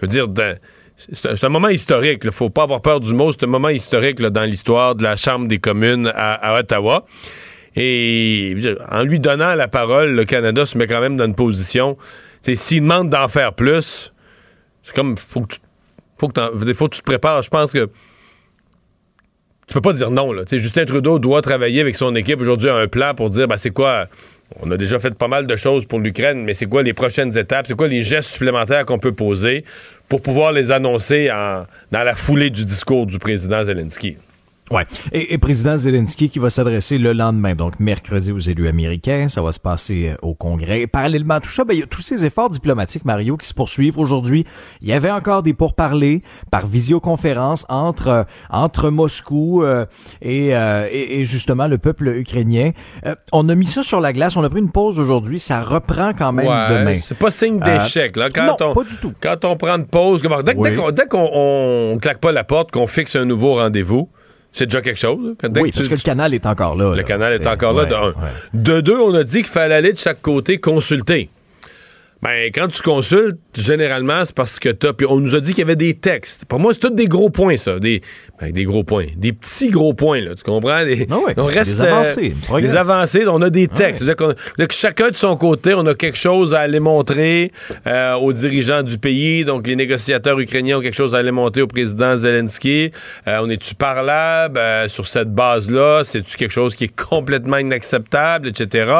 Speaker 1: Je veux dire, d'un- c'est un, moment historique. Il faut pas avoir peur du mot. C'est un moment historique là, dans l'histoire de la Chambre des communes à, à Ottawa. Et en lui donnant la parole, le Canada se met quand même dans une position. S'il demande d'en faire plus, c'est comme faut que faut que, tu te prépares. Je pense que tu peux pas dire non. Là. Justin Trudeau doit travailler avec son équipe aujourd'hui à un plan pour dire ben, c'est quoi. On a déjà fait pas mal de choses pour l'Ukraine, mais c'est quoi les prochaines étapes? C'est quoi les gestes supplémentaires qu'on peut poser pour pouvoir les annoncer dans la foulée du discours du président Zelensky?
Speaker 2: Ouais. Et, et président Zelensky qui va s'adresser le lendemain, donc mercredi aux élus américains. Ça va se passer euh, au Congrès. Et parallèlement à tout ça, ben, il y a tous ces efforts diplomatiques, Mario, qui se poursuivent aujourd'hui. Il y avait encore des pourparlers par visioconférence entre euh, entre Moscou euh, et, euh, et, et justement le peuple ukrainien. Euh, on a mis ça sur la glace. On a pris une pause aujourd'hui. Ça reprend quand même
Speaker 1: Ouais,
Speaker 2: demain.
Speaker 1: C'est pas signe d'échec. là. Quand
Speaker 2: non,
Speaker 1: on,
Speaker 2: pas du tout.
Speaker 1: Quand on prend une pause, dès,
Speaker 2: Oui.
Speaker 1: dès qu'on dès qu'on on claque pas la porte, qu'on fixe un nouveau rendez-vous, c'est déjà quelque chose. Quand- dès
Speaker 2: Oui,
Speaker 1: que
Speaker 2: parce
Speaker 1: tu-
Speaker 2: que le canal est encore là.
Speaker 1: le
Speaker 2: là.
Speaker 1: canal est encore là, de un.
Speaker 2: ouais.
Speaker 1: De deux, on a dit qu'il fallait aller de chaque côté consulter. Ben, quand tu consultes, généralement, c'est parce que t'as. Puis on nous a dit qu'il y avait des textes. Pour moi, c'est tous des gros points, ça. Des, ben, des gros points. Des petits gros points, là. Tu comprends? Des,
Speaker 2: Ah ouais,
Speaker 1: on reste.
Speaker 2: des avancées,
Speaker 1: euh, des avancées. On a des textes. C'est-à-dire qu'on- c'est-à-dire que chacun de son côté, on a quelque chose à aller montrer euh, aux dirigeants du pays. Donc, les négociateurs ukrainiens ont quelque chose à aller montrer au président Zelensky. Euh, on est-tu parlable euh, sur cette base-là? C'est-tu quelque chose qui est complètement inacceptable, etc.?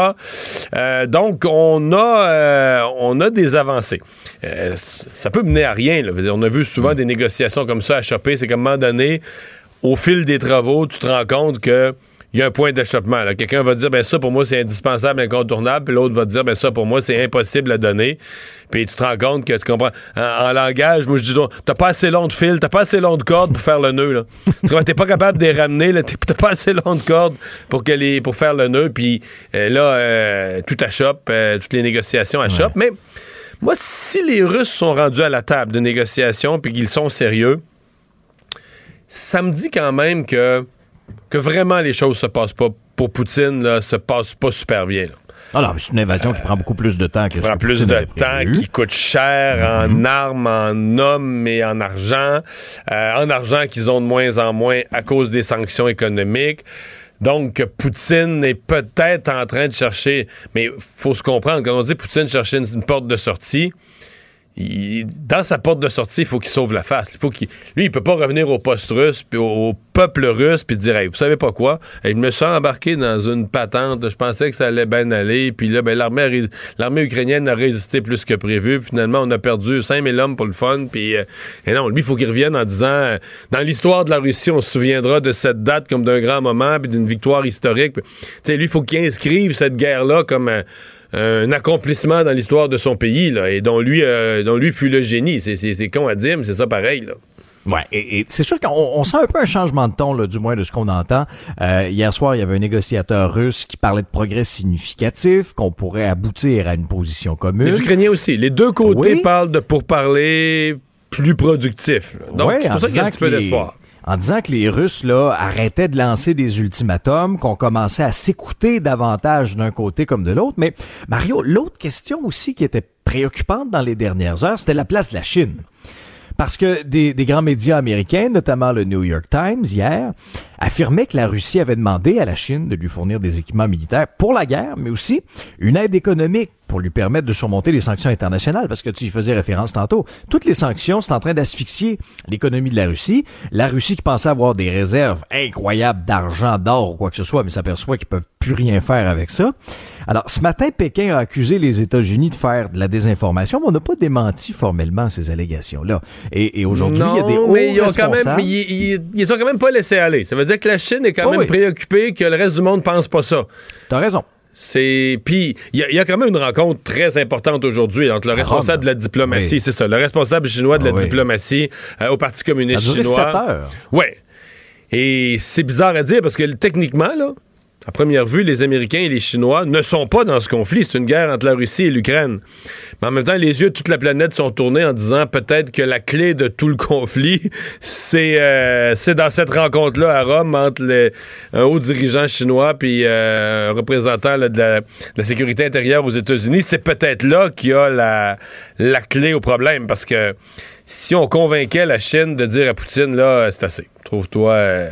Speaker 1: Euh, donc, on a, euh, on a des avancées. Euh, ça peut mener à rien. On a vu souvent des négociations comme ça à choper. C'est qu'à un moment donné, au fil des travaux, tu te rends compte que il y a un point d'achoppement. Quelqu'un va dire, ben ça, pour moi, c'est indispensable, incontournable, puis l'autre va dire, ben ça, pour moi, c'est impossible à donner. Puis tu te rends compte que tu comprends. En, langage, moi, je dis, t'as pas assez long de fil, t'as pas assez long de corde pour faire le nœud, là. *laughs* t'es pas capable de les ramener, t'as pas assez long de corde pour, que les, pour faire le nœud, puis euh, là, euh, tout achoppe, euh, toutes les négociations achoppent. Mais moi, si les Russes sont rendus à la table de négociation, puis qu'ils sont sérieux, ça me dit quand même que que vraiment les choses se passent pas pour Poutine, là, se passent pas super bien.
Speaker 2: Là. c'est une invasion qui prend beaucoup plus de temps que
Speaker 1: prend plus de temps, qui coûte cher en mhm. armes, en hommes et en argent. Euh, en argent qu'ils ont de moins en moins à cause des sanctions économiques. Donc, Poutine est peut-être en train de chercher, mais faut se comprendre, quand on dit Poutine chercher une porte de sortie, dans sa porte de sortie, il faut qu'il sauve la face. Il faut qu'il, lui, il peut pas revenir au poste russe, puis au, peuple russe, puis dire, vous savez pas quoi, il me sent embarqué dans une patente, je pensais que ça allait bien aller, puis là, ben, l'armée, l'armée ukrainienne a résisté plus que prévu, puis finalement, on a perdu 5000 hommes pour le fun, puis euh, et non, lui, il faut qu'il revienne en disant, dans l'histoire de la Russie, on se souviendra de cette date comme d'un grand moment, puis d'une victoire historique. Tu sais, lui, il faut qu'il inscrive cette guerre-là comme un un accomplissement dans l'histoire de son pays, là, et dont lui, euh, dont lui fut le génie. C'est con à dire, mais c'est ça pareil, là.
Speaker 2: Ouais, et, c'est sûr qu'on sent un peu un changement de ton, là, du moins de ce qu'on entend. Euh, hier soir, il y avait un négociateur russe qui parlait de progrès significatifs, qu'on pourrait aboutir à une position commune.
Speaker 1: Les Ukrainiens aussi. Les deux côtés parlent de pourparler plus productifs. Donc, c'est pour ça qu'il y a un petit peu d'espoir
Speaker 2: en disant que les Russes là arrêtaient de lancer des ultimatums, qu'on commençait à s'écouter davantage d'un côté comme de l'autre. Mais Mario, l'autre question aussi qui était préoccupante dans les dernières heures, c'était la place de la Chine. Parce que des, des, grands médias américains, notamment le New York Times hier, affirmaient que la Russie avait demandé à la Chine de lui fournir des équipements militaires pour la guerre, mais aussi une aide économique pour lui permettre de surmonter les sanctions internationales, parce que tu y faisais référence tantôt. Toutes les sanctions sont en train d'asphyxier l'économie de la Russie. La Russie qui pensait avoir des réserves incroyables d'argent, d'or ou quoi que ce soit, mais s'aperçoit qu'ils peuvent plus rien faire avec ça. Alors, ce matin, Pékin a accusé les États-Unis de faire de la désinformation, mais on n'a pas démenti formellement ces allégations-là. Et, aujourd'hui, il y a des hauts mais ils ont quand
Speaker 1: même, ils, ont quand même pas laissé aller. Ça veut dire que la Chine est quand oh même préoccupée que le reste du monde pense pas ça.
Speaker 2: T'as raison.
Speaker 1: C'est puis il y, a quand même une rencontre très importante aujourd'hui entre le responsable de la diplomatie, c'est ça, le responsable chinois de la ah diplomatie euh, au Parti communiste
Speaker 2: ça
Speaker 1: chinois.
Speaker 2: 7 heures.
Speaker 1: Ouais. Et c'est bizarre à dire parce que techniquement là, à première vue, les Américains et les Chinois ne sont pas dans ce conflit. C'est une guerre entre la Russie et l'Ukraine. Mais en même temps, les yeux de toute la planète sont tournés en disant peut-être que la clé de tout le *laughs* conflit, c'est euh, dans cette rencontre-là à Rome entre un haut dirigeant chinois puis euh, un représentant de, la, sécurité intérieure aux États-Unis. C'est peut-être là qu'il y a la, la clé au problème parce que si on convainquait la Chine de dire à Poutine, là, c'est assez. Trouve-toi... Euh,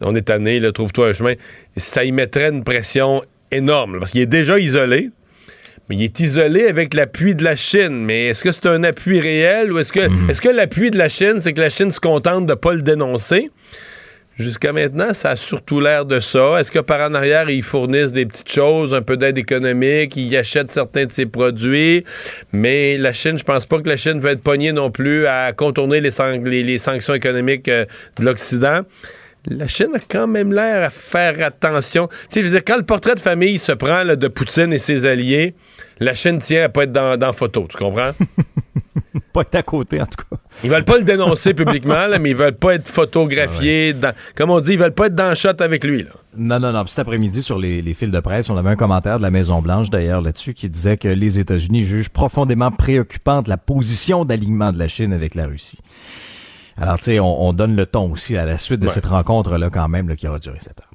Speaker 1: on est tanné, trouve-toi un chemin. Ça y mettrait une pression énorme, parce qu'il est déjà isolé. Mais il est isolé avec l'appui de la Chine. Mais est-ce que c'est un appui réel ou est-ce que, mhm. est-ce que l'appui de la Chine, c'est que la Chine se contente de ne pas le dénoncer? Jusqu'à maintenant, ça a surtout l'air de ça. Est-ce que par en arrière, ils fournissent des petites choses, un peu d'aide économique, ils achètent certains de ses produits, mais la Chine, je pense pas que la Chine va être pognée non plus à contourner les, les sanctions économiques euh, de l'Occident la Chine a quand même l'air à faire attention. Tu sais, je veux dire, quand le portrait de famille se prend de Poutine et ses alliés, la Chine tient à pas être dans, dans photo, tu comprends? *laughs*
Speaker 2: pas être à côté, en tout cas.
Speaker 1: Ils veulent pas le dénoncer publiquement, mais ils veulent pas être photographiés. Ah comme on dit, ils veulent pas être dans le shot avec lui. Là.
Speaker 2: Non, non, non. Cet après-midi, sur les, les, fils de presse, on avait un commentaire de la Maison-Blanche, d'ailleurs, là-dessus, qui disait que les États-Unis jugent profondément préoccupante la position d'alignement de la Chine avec la Russie. Alors, tu sais, on, donne le ton aussi à la suite de cette rencontre-là, quand même, là, qui aura duré 7 heures.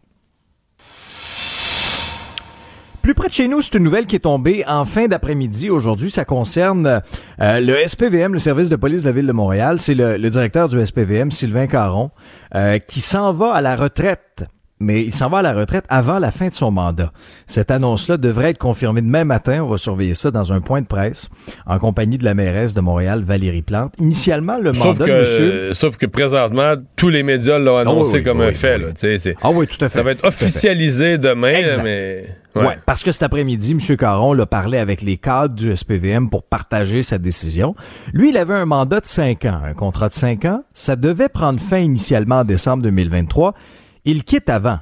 Speaker 2: Plus près de chez nous, c'est une nouvelle qui est tombée en fin d'après-midi aujourd'hui. Ça concerne euh, le SPVM, le service de police de la ville de Montréal. C'est le, directeur du SPVM, Sylvain Caron, euh, qui s'en va à la retraite mais il s'en va à la retraite avant la fin de son mandat. Cette annonce-là devrait être confirmée demain matin. On va surveiller ça dans un point de presse en compagnie de la mairesse de Montréal, Valérie Plante. Initialement, le mandat de monsieur...
Speaker 1: Sauf que présentement, tous les médias l'ont ah annoncé comme un fait.
Speaker 2: ah oui, tout à fait.
Speaker 1: Ça va être officialisé demain, mais...
Speaker 2: Ouais. parce que cet après-midi, M. Caron l'a parlé avec les cadres du SPVM pour partager sa décision. Lui, il avait un mandat de cinq ans, un contrat de cinq ans. Ça devait prendre fin initialement en décembre 2023. Il quitte avant.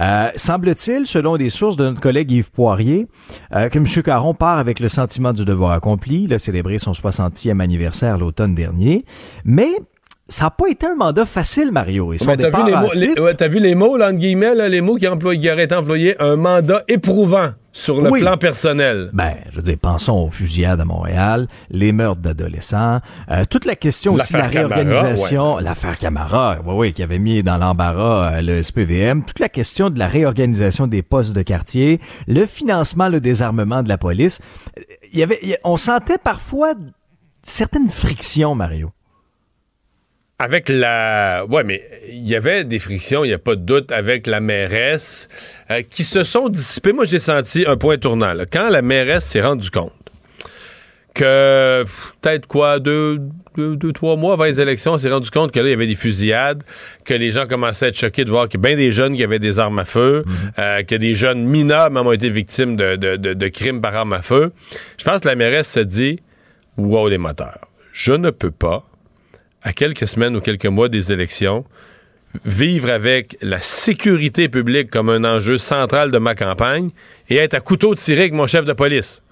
Speaker 2: Euh, semble-t-il, selon des sources de notre collègue Yves Poirier, euh, que M. Caron part avec le sentiment du devoir accompli. Il a célébré son 60e anniversaire l'automne dernier. Mais ça n'a pas été un mandat facile, Mario. Et
Speaker 1: ben, t'as, vu les mots, ouais, vu les mots, là, entre guillemets, là, les mots qui, emploient, qui auraient été employés, un mandat éprouvant sur le plan personnel.
Speaker 2: Ben, je veux dire, pensons aux fusillades à Montréal, les meurtres d'adolescents, euh, toute la question aussi de la réorganisation, l'affaire Camara, oui, oui, qui avait mis dans l'embarras euh, le SPVM, toute la question de la réorganisation des postes de quartier, le financement, le désarmement de la police. Il y avait, on sentait parfois certaines frictions, Mario.
Speaker 1: Avec la... Ouais, mais il y avait des frictions, il n'y a pas de doute, avec la mairesse euh, qui se sont dissipées. Moi, j'ai senti un point tournant. Quand la mairesse s'est rendue compte que peut-être quoi, deux, deux, trois mois avant les élections, on s'est rendu compte que là, il y avait des fusillades, que les gens commençaient à être choqués de voir qu'il y a bien des jeunes qui avaient des armes à feu, mhm. euh, que des jeunes mineurs même ont été victimes de, de, de crimes par armes à feu. Je pense que la mairesse se dit, wow, les moteurs, je ne peux pas à quelques semaines ou quelques mois des élections, vivre avec la sécurité publique comme un enjeu central de ma campagne et être à couteau tiré avec mon chef de police.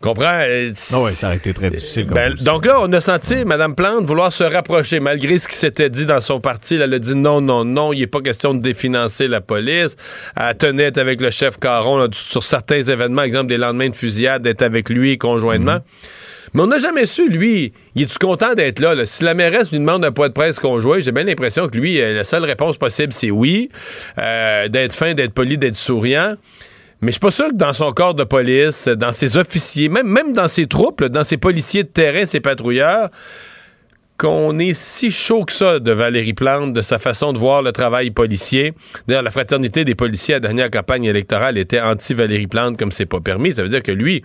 Speaker 1: Comprends?
Speaker 2: Euh, ah oui, ça a été très difficile.
Speaker 1: Ben, donc là, on a senti Mme Plante vouloir se rapprocher, malgré ce qui s'était dit dans son parti. elle a dit non, non, non, il n'est pas question de définancer la police. Elle tenait avec le chef Caron sur certains événements, exemple des lendemains de fusillade, d'être avec lui conjointement. Mm-hmm. Mais on n'a jamais su, lui, il est-tu content d'être là, Si la mairesse lui demande un point de presse conjoint, j'ai bien l'impression que lui, euh, la seule réponse possible, c'est oui. Euh, d'être fin, d'être poli, d'être souriant. Mais je suis pas sûr que dans son corps de police, dans ses officiers, même, même dans ses troupes, dans ses policiers de terrain, ses patrouilleurs, qu'on est si chaud que ça de Valérie Plante, de sa façon de voir le travail policier. D'ailleurs, la fraternité des policiers à la dernière campagne électorale était anti-Valérie Plante comme c'est pas permis. Ça veut dire que lui,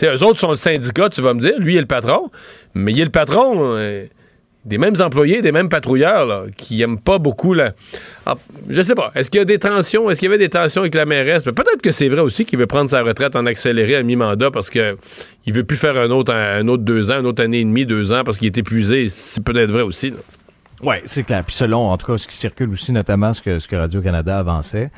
Speaker 1: sais, eux autres sont le syndicat, tu vas me dire, lui est le patron, mais il est le patron euh, des mêmes employés, des mêmes patrouilleurs qui aiment pas beaucoup la. Ah, je sais pas. Est-ce qu'il y a des tensions? Est-ce qu'il y avait des tensions avec la mairesse? Peut-être que c'est vrai aussi qu'il veut prendre sa retraite en accéléré à mi-mandat parce que il veut plus faire un autre, un autre deux ans, une autre année et demie, deux ans parce qu'il est épuisé. C'est peut-être vrai aussi.
Speaker 2: Oui, c'est clair. Puis selon, en tout cas, ce qui circule aussi, notamment ce que, Radio-Canada avançait,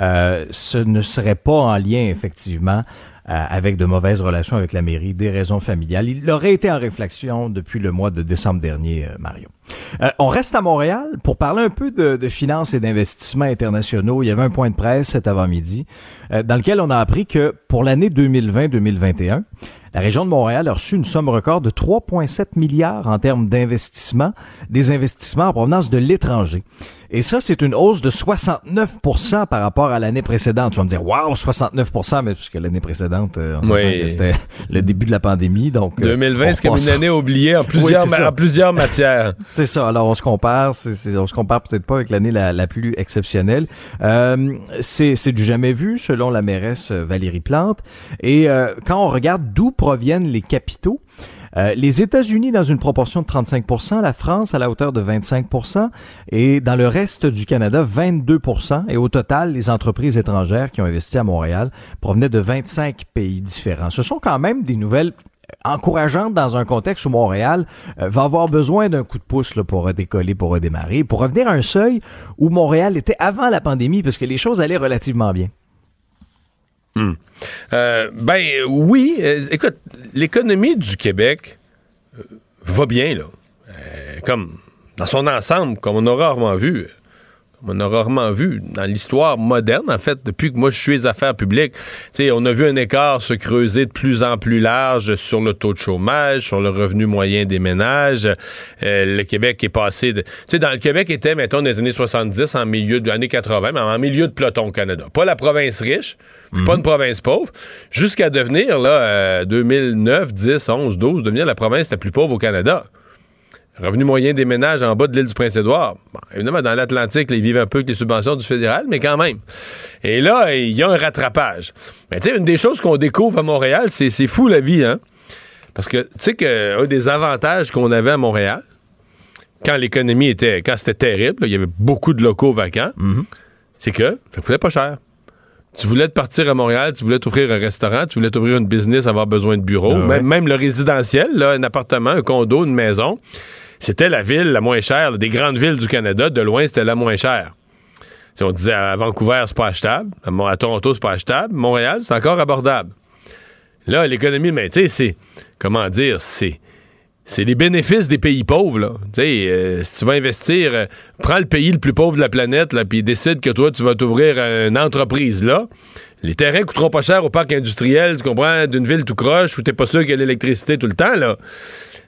Speaker 2: euh, ce ne serait pas en lien, effectivement, avec de mauvaises relations avec la mairie, des raisons familiales. Il aurait été en réflexion depuis le mois de décembre dernier, euh, Mario. Euh, on reste à Montréal pour parler un peu de, de finances et d'investissements internationaux. Il y avait un point de presse cet avant-midi dans lequel on a appris que pour l'année 2020-2021, la région de Montréal a reçu une somme record de 3,7 milliards en termes d'investissements, des investissements en provenance de l'étranger. Et ça, c'est une hausse de 69% par rapport à l'année précédente. Tu vas me dire, waouh, 69% mais puisque l'année précédente, euh, c'était *laughs* le début de la pandémie. Donc,
Speaker 1: 2020, euh, c'est comme une année oubliée en *laughs* plusieurs, en plusieurs matières. *laughs*
Speaker 2: c'est ça. Alors, on se compare. on se compare peut-être pas avec l'année la, la, plus exceptionnelle. Euh, c'est du jamais vu, selon la mairesse Valérie Plante. Et euh, quand on regarde d'où proviennent les capitaux, euh, les États-Unis dans une proportion de 35% la France à la hauteur de 25% et dans le reste du Canada 22% et au total les entreprises étrangères qui ont investi à Montréal provenaient de 25 pays différents. Ce sont quand même des nouvelles encourageantes dans un contexte où Montréal euh, va avoir besoin d'un coup de pouce pour redécoller, pour redémarrer, pour revenir à un seuil où Montréal était avant la pandémie parce que les choses allaient relativement bien.
Speaker 1: Hmm. Euh, ben oui, euh, écoute, l'économie du Québec euh, va bien, là. comme dans son ensemble, comme on a rarement vu on a rarement vu dans l'histoire moderne, en fait, depuis que moi je suis les affaires publiques. on a vu un écart se creuser de plus en plus large sur le taux de chômage, sur le revenu moyen des ménages. Euh, le Québec est passé de. Tu sais, dans le Québec était, mettons, dans les années 70, en milieu de l'année 80, mais en milieu de peloton au Canada. Pas la province riche, pas mhm. une province pauvre, jusqu'à devenir, là, 2009, 10, 11, 12, devenir la province la plus pauvre au Canada. Revenu moyen des ménages en bas de l'île du Prince-Édouard. évidemment, dans l'Atlantique, ils vivent un peu avec les subventions du fédéral, mais quand même. Et là, il y a un rattrapage. Mais tu sais, une des choses qu'on découvre à Montréal, c'est fou la vie, hein? Parce que tu sais qu'un des avantages qu'on avait à Montréal, quand l'économie était, quand c'était terrible, il y avait beaucoup de locaux vacants, mm-hmm. c'est que ça coûtait pas cher. Tu voulais te partir à Montréal, tu voulais t'ouvrir un restaurant, tu voulais t'ouvrir une business, avoir besoin de bureaux, ah même, même, le résidentiel, là, un appartement, un condo, une maison c'était la ville la moins chère, des grandes villes du Canada, de loin, c'était la moins chère. on disait à Vancouver, c'est pas achetable. À, Toronto, c'est pas achetable. Montréal, c'est encore abordable. Là, l'économie, mais tu sais, c'est. Comment dire? C'est. C'est les bénéfices des pays pauvres, là. Euh, si tu vas investir, euh, prends le pays le plus pauvre de la planète, puis décide que toi, tu vas t'ouvrir une entreprise là. Les terrains coûteront pas cher au parc industriel, tu comprends, d'une ville tout croche où t'es pas sûr qu'il y a l'électricité tout le temps, là.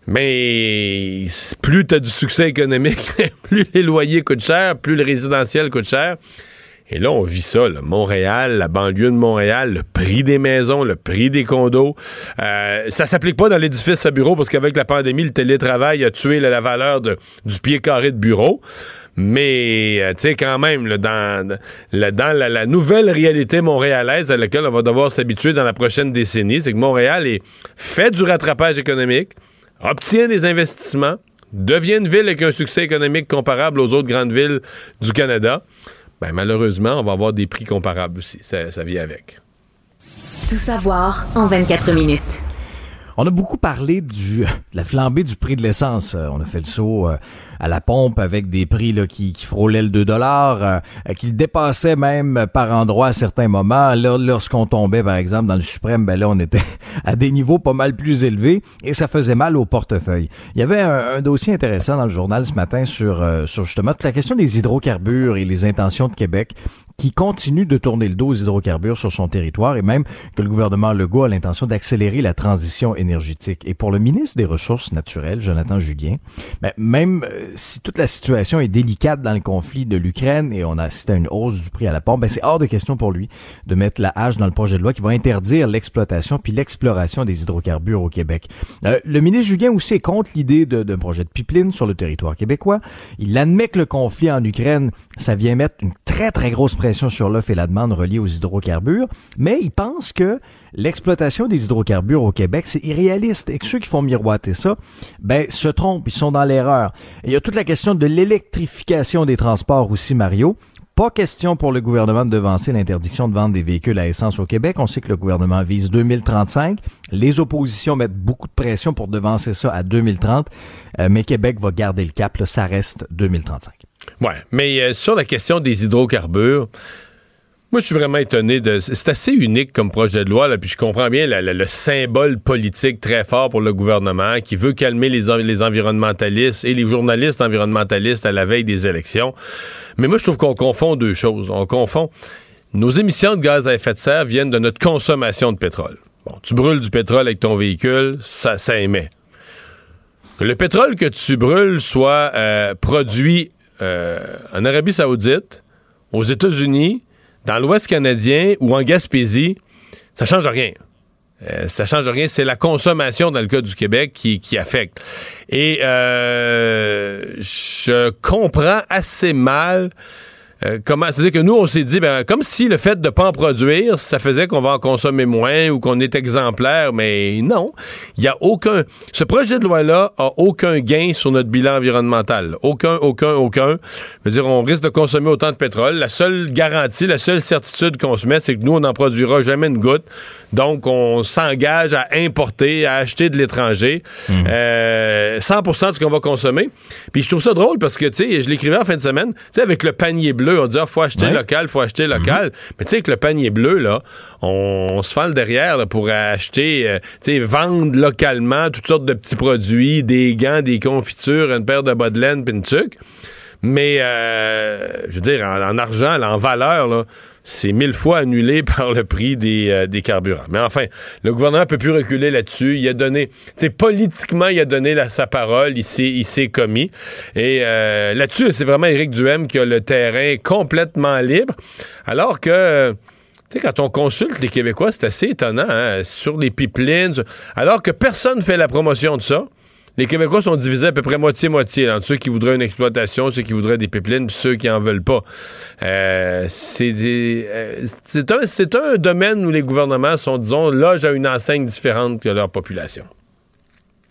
Speaker 1: Mais plus tu as du succès économique, *laughs* plus les loyers coûtent cher, plus le résidentiel coûte cher. Et là, on vit ça, là. Montréal, la banlieue de Montréal, le prix des maisons, le prix des condos. Euh, ça s'applique pas dans l'édifice à bureau parce qu'avec la pandémie, le télétravail a tué la valeur du pied carré de bureau. Mais, euh, tu sais, quand même, dans, la, nouvelle réalité montréalaise à laquelle on va devoir s'habituer dans la prochaine décennie, c'est que Montréal est fait du rattrapage économique, obtient des investissements, devient une ville avec un succès économique comparable aux autres grandes villes du Canada. Ben, malheureusement, on va avoir des prix comparables aussi. Ça, ça vient avec.
Speaker 7: Tout savoir en 24 minutes.
Speaker 2: On a beaucoup parlé du, *laughs* de la flambée du prix de l'essence. Euh, on a fait le saut euh, à la pompe avec des prix là, qui, qui frôlaient le 2 dollars, euh, qui dépassaient même par endroits à certains moments. Lorsqu'on tombait, par exemple, dans le suprême, ben là, on était *laughs* à des niveaux pas mal plus élevés et ça faisait mal au portefeuille. Il y avait un, dossier intéressant dans le journal ce matin sur, sur justement toute la question des hydrocarbures et les intentions de Québec qui continue de tourner le dos aux hydrocarbures sur son territoire et même que le gouvernement Legault a l'intention d'accélérer la transition énergétique. Et pour le ministre des Ressources naturelles, Jonathan Julien, ben, même euh, si toute la situation est délicate dans le conflit de l'Ukraine et on a assisté à une hausse du prix à la pompe, ben, c'est hors de question pour lui de mettre la hache dans le projet de loi qui va interdire l'exploitation puis l'exploration des hydrocarbures au Québec. Euh, le ministre Julien aussi est contre l'idée d'un projet de pipeline sur le territoire québécois. Il admet que le conflit en Ukraine, ça vient mettre une très très grosse pression sur l'offre et la demande reliée aux hydrocarbures, mais il pense que l'exploitation des hydrocarbures au Québec, c'est irréaliste et que ceux qui font miroiter ça, ben, se trompent, ils sont dans l'erreur. Il y a toute la question de l'électrification des transports aussi, Mario. Pas question pour le gouvernement de devancer l'interdiction de vendre des véhicules à essence au Québec. On sait que le gouvernement vise 2035. Les oppositions mettent beaucoup de pression pour devancer ça à 2030. Euh, mais Québec va garder le cap. Là, ça reste 2035.
Speaker 1: Ouais, mais euh, sur la question des hydrocarbures, moi, je suis vraiment étonné de. C'est assez unique comme projet de loi, là, puis je comprends bien le symbole politique très fort pour le gouvernement qui veut calmer les, les environnementalistes et les journalistes environnementalistes à la veille des élections. Mais moi, je trouve qu'on confond deux choses. On confond. Nos émissions de gaz à effet de serre viennent de notre consommation de pétrole. Bon, tu brûles du pétrole avec ton véhicule, ça, ça émet. Que le pétrole que tu brûles soit euh, produit euh, en Arabie Saoudite, aux États-Unis, dans l'Ouest canadien ou en Gaspésie, ça change rien. Euh, ça change rien, c'est la consommation dans le cas du Québec qui, qui affecte. Et euh, je comprends assez mal euh, comment c'est-à-dire que nous on s'est dit ben comme si le fait de pas en produire ça faisait qu'on va en consommer moins ou qu'on est exemplaire mais non. Il y a aucun ce projet de loi là a aucun gain sur notre bilan environnemental. Aucun aucun aucun. Je veux dire on risque de consommer autant de pétrole. La seule garantie la seule certitude qu'on se met c'est que nous on n'en produira jamais une goutte. Donc on s'engage à importer à acheter de l'étranger. 100% mhm. euh, de ce qu'on va consommer. Puis je trouve ça drôle parce que tu sais je l'écrivais en fin de semaine. Tu sais avec le panier bleu on dit, ah, faut acheter local, faut acheter local. Mhm. Mais tu sais, que le panier bleu, là, on, se fend le derrière pour acheter, euh, tu sais, vendre localement toutes sortes de petits produits, des gants, des confitures, une paire de bas de laine, puis une tuque. Mais, euh, je veux dire, en, argent, en valeur, là, c'est mille fois annulé *laughs* par le prix euh, des, carburants. Mais enfin, le gouvernement ne peut plus reculer là-dessus. Il a donné, tu politiquement, il a donné sa parole, il s'est commis. Et euh, là-dessus, c'est vraiment Éric Duhem qui a le terrain complètement libre. Alors que... Tu sais, quand on consulte les Québécois, c'est assez étonnant, hein, sur les pipelines, alors que personne ne fait la promotion de ça les Québécois sont divisés à peu près moitié-moitié entre ceux qui voudraient une exploitation, ceux qui voudraient des pipelines, puis ceux qui en veulent pas. Euh, euh, c'est un, un domaine où les gouvernements sont, disons, logent à une enseigne différente que leur population.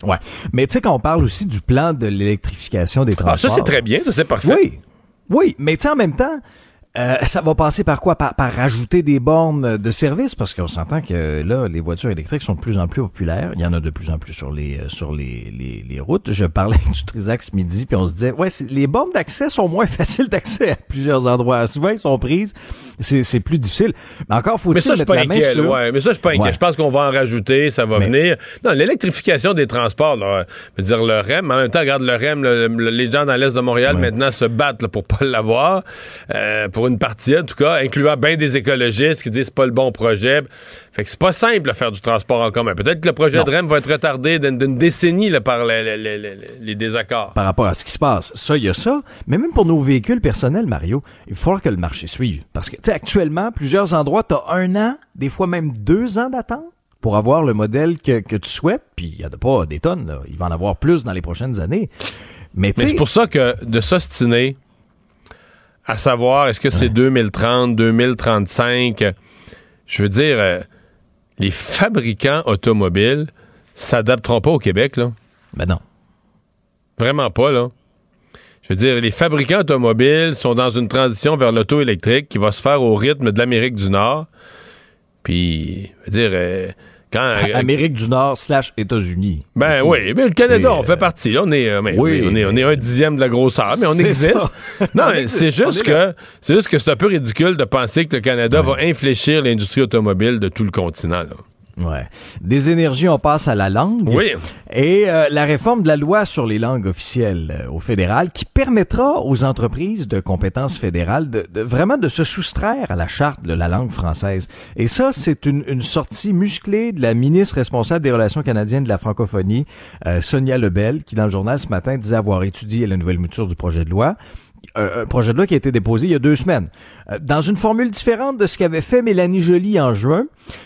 Speaker 2: Ouais. Mais tu sais, quand on parle aussi du plan de l'électrification des transports.
Speaker 1: Ah, ça, c'est très bien, ça, c'est parfait.
Speaker 2: Oui. Oui, mais tu sais, en même temps, Euh, ça va passer par quoi? Par, par rajouter des bornes de service? Parce qu'on s'entend que là, les voitures électriques sont de plus en plus populaires. Il y en a de plus en plus sur les euh, sur les, les, les routes. Je parlais *laughs* du Trisac ce midi, puis on se disait, ouais, les bornes d'accès sont moins *laughs* faciles d'accès à plusieurs endroits. Souvent, ils sont prises. C'est plus difficile. Mais encore faut-il mettre la main sur...
Speaker 1: ouais, mais ça, je suis pas inquiet. Je pense qu'on va en rajouter, ça va venir. Non, l'électrification des transports, là, je veux dire, le REM, en même temps, regarde le REM, les gens dans l'Est de Montréal maintenant se battent là, pour pas l'avoir. Euh, pour une partie, en tout cas, incluant bien des écologistes qui disent que c'est pas le bon projet. Fait que c'est pas simple de faire du transport en commun. Peut-être que le projet de REM va être retardé d'une décennie là, par les, désaccords.
Speaker 2: Par rapport à ce qui se passe. Ça, il y a ça. Mais même pour nos véhicules personnels, Mario, il faut que le marché suive. Parce que, tu sais, actuellement, plusieurs endroits, tu as un an, des fois même deux ans d'attente pour avoir le modèle que, tu souhaites. Puis il n'y en a pas des tonnes. Là. Il va en avoir plus dans les prochaines années. Mais,
Speaker 1: Mais c'est pour ça que de s'ostiner à savoir est-ce que c'est 2030, 2035, je veux dire, euh, les fabricants automobiles s'adapteront pas au Québec, là.
Speaker 2: Ben non.
Speaker 1: Vraiment pas, là. Je veux dire, les fabricants automobiles sont dans une transition vers l'auto électrique qui va se faire au rythme de l'Amérique du Nord. Puis, je veux dire, euh, *laughs*
Speaker 2: Amérique du Nord slash États-Unis.
Speaker 1: Ben oui, mais le Canada, on fait partie. On est, euh, oui, on, est, on est un dixième de la grosseur, mais on existe. non, c'est juste que c'est juste que c'est un peu ridicule de penser que le Canada va infléchir l'industrie automobile de tout le continent. Là.
Speaker 2: Ouais. Des énergies, on passe à la langue.
Speaker 1: Oui.
Speaker 2: Et euh, la réforme de la loi sur les langues officielles euh, au fédéral qui permettra aux entreprises de compétences fédérales de, vraiment de se soustraire à la charte de la langue française. Et ça, c'est une, une, sortie musclée de la ministre responsable des relations canadiennes de la francophonie, euh, Sonia Lebel, qui dans le journal ce matin disait avoir étudié la nouvelle mouture du projet de loi un projet de loi qui a été déposé il y a deux semaines. Euh, dans une formule différente de ce qu'avait fait Mélanie Joly en juin,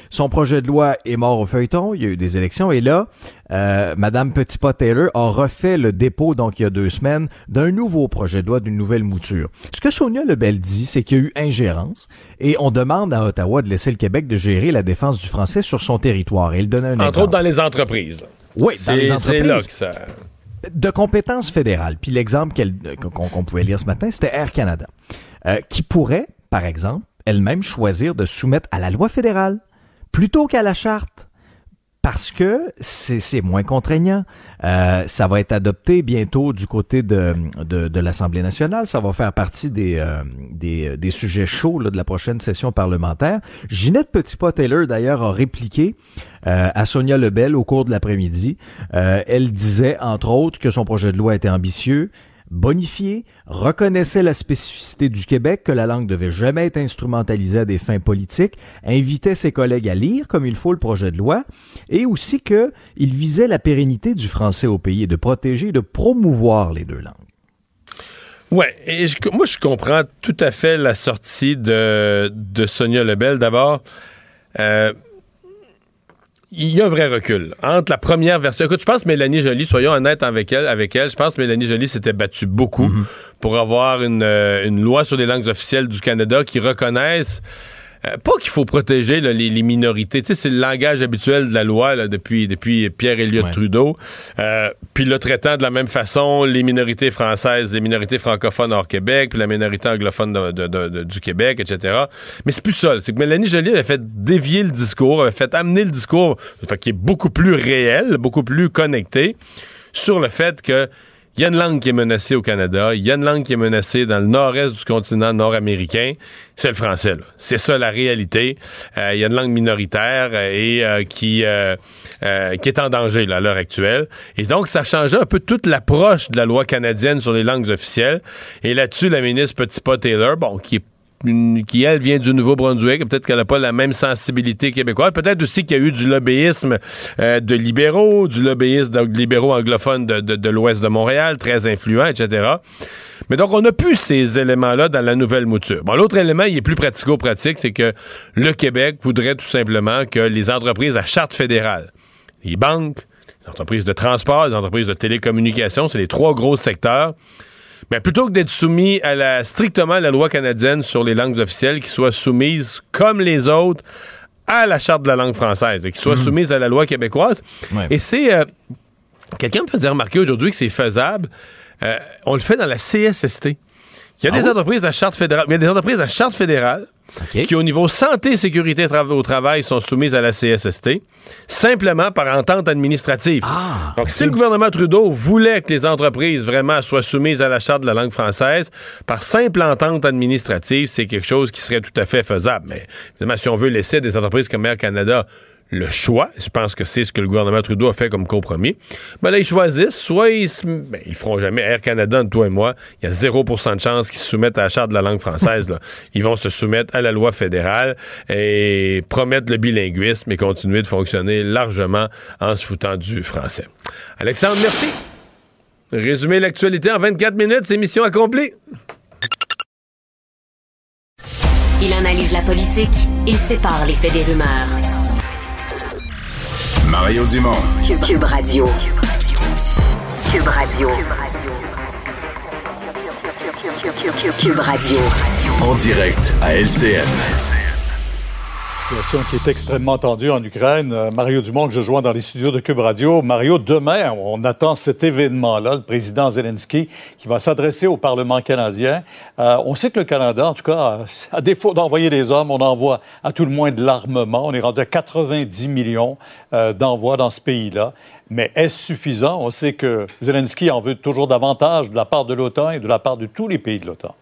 Speaker 2: son projet de loi est mort au feuilleton, il y a eu des élections, et là, euh, Madame Petitpas-Taylor a refait le dépôt, donc il y a deux semaines, d'un nouveau projet de loi, d'une nouvelle mouture. Ce que Sonia Lebel dit, c'est qu'il y a eu ingérence, et on demande à Ottawa de laisser le Québec de gérer la défense du français sur son territoire. Et il donne un
Speaker 1: Entre
Speaker 2: exemple.
Speaker 1: autres dans les entreprises.
Speaker 2: Oui, dans les entreprises.
Speaker 1: C'est là que ça
Speaker 2: de compétences fédérales. Puis l'exemple qu'on pouvait lire ce matin, c'était Air Canada, euh, qui pourrait, par exemple, elle-même choisir de soumettre à la loi fédérale plutôt qu'à la charte parce que c'est moins contraignant. Euh, ça va être adopté bientôt du côté de, de, l'Assemblée nationale. Ça va faire partie des, euh, des, des, sujets chauds de la prochaine session parlementaire. Ginette Petitpas-Taylor, d'ailleurs, a répliqué euh, à Sonia Lebel au cours de l'après-midi. Euh, elle disait, entre autres, que son projet de loi était ambitieux, bonifié, reconnaissait la spécificité du Québec, que la langue devait jamais être instrumentalisée à des fins politiques, invitait ses collègues à lire comme il faut le projet de loi, et aussi qu'il visait la pérennité du français au pays et de protéger et de promouvoir les deux langues.
Speaker 1: Ouais, et moi je comprends tout à fait la sortie de, de Sonia Lebel. D'abord, euh, il y a un vrai recul entre la première version. Écoute, je pense que Mélanie Joly, soyons honnêtes avec elle, avec elle, je pense que Mélanie Joly s'était battue beaucoup mm-hmm. pour avoir une, euh, une loi sur les langues officielles du Canada qui reconnaissent euh, pas qu'il faut protéger les, minorités. Tu sais, c'est le langage habituel de la loi là, depuis, depuis Pierre Elliott Trudeau. Euh, puis le traitant de la même façon les minorités françaises, les minorités francophones hors Québec, puis la minorité anglophone du Québec, etc. Mais c'est plus ça. C'est que Mélanie Joly avait fait dévier le discours, avait fait amener le discours qui est beaucoup plus réel, beaucoup plus connecté sur le fait que il y a une langue qui est menacée au Canada, il y a une langue qui est menacée dans le nord-est du continent nord-américain, c'est le français. C'est ça la réalité. Euh, il y a une langue minoritaire euh, et euh, qui qui est en danger là, à l'heure actuelle. Et donc, ça changeait un peu toute l'approche de la loi canadienne sur les langues officielles. Et là-dessus, la ministre Petitpas-Taylor, bon, qui est qui, elle, vient du Nouveau-Brunswick. Peut-être qu'elle n'a pas la même sensibilité québécoise. Peut-être aussi qu'il y a eu du lobbyisme euh, de libéraux, du lobbyisme de libéraux anglophones de, l'ouest de Montréal, très influents, etc. Mais donc, on a plus ces éléments-là dans la nouvelle mouture. Bon, l'autre élément, il est plus pratico-pratique, c'est que le Québec voudrait tout simplement que les entreprises à charte fédérale, les banques, les entreprises de transport, les entreprises de télécommunications, c'est les trois gros secteurs, mais plutôt que d'être soumis à la, strictement à la loi canadienne sur les langues officielles, qui soient soumises comme les autres à la charte de la langue française et qui soient mhm. soumises à la loi québécoise. Et c'est... Euh, quelqu'un me faisait remarquer aujourd'hui que c'est faisable. Euh, on le fait dans la CSST Il y a
Speaker 2: Ah
Speaker 1: des
Speaker 2: oui?
Speaker 1: entreprises à charte fédérale. Il y a des entreprises à charte fédérale Qui, au niveau santé et sécurité au travail, sont soumises à la CSST, simplement par entente administrative.
Speaker 2: Ah,
Speaker 1: Donc, si le gouvernement Trudeau voulait que les entreprises vraiment soient soumises à la charte de la langue française, par simple entente administrative, c'est quelque chose qui serait tout à fait faisable. Mais évidemment, si on veut laisser des entreprises comme Air Canada le choix, je pense que c'est ce que le gouvernement Trudeau a fait comme compromis, ben là, ils choisissent, soit ils se... Ben, ils feront jamais. Air Canada, toi et moi, il y a 0% de chance qu'ils se soumettent à la charte de la langue française. là. *laughs* Ils vont se soumettre à la loi fédérale et promettre le bilinguisme et continuer de fonctionner largement en se foutant du français. Alexandre, merci. Résumer l'actualité en 24 minutes, c'est mission accomplie.
Speaker 4: Il analyse la politique, il sépare les faits des rumeurs.
Speaker 5: Mario Dumont.
Speaker 4: Cube, Cube Radio. Cube Radio. Cube Radio.
Speaker 5: En direct à LCN.
Speaker 10: Situation qui est extrêmement tendue en Ukraine. Euh, Mario Dumont, que je joins dans les studios de Cube Radio. Mario, demain, on attend cet événement-là, le président Zelensky, qui va s'adresser au Parlement canadien. Euh, on sait que le Canada, en tout cas, à défaut d'envoyer des hommes, on envoie à tout le moins de l'armement. On est rendu à 90 millions euh, d'envois dans ce pays-là. Mais est-ce suffisant? On sait que Zelensky en veut toujours davantage de la part de l'OTAN et de la part de tous les pays de l'OTAN.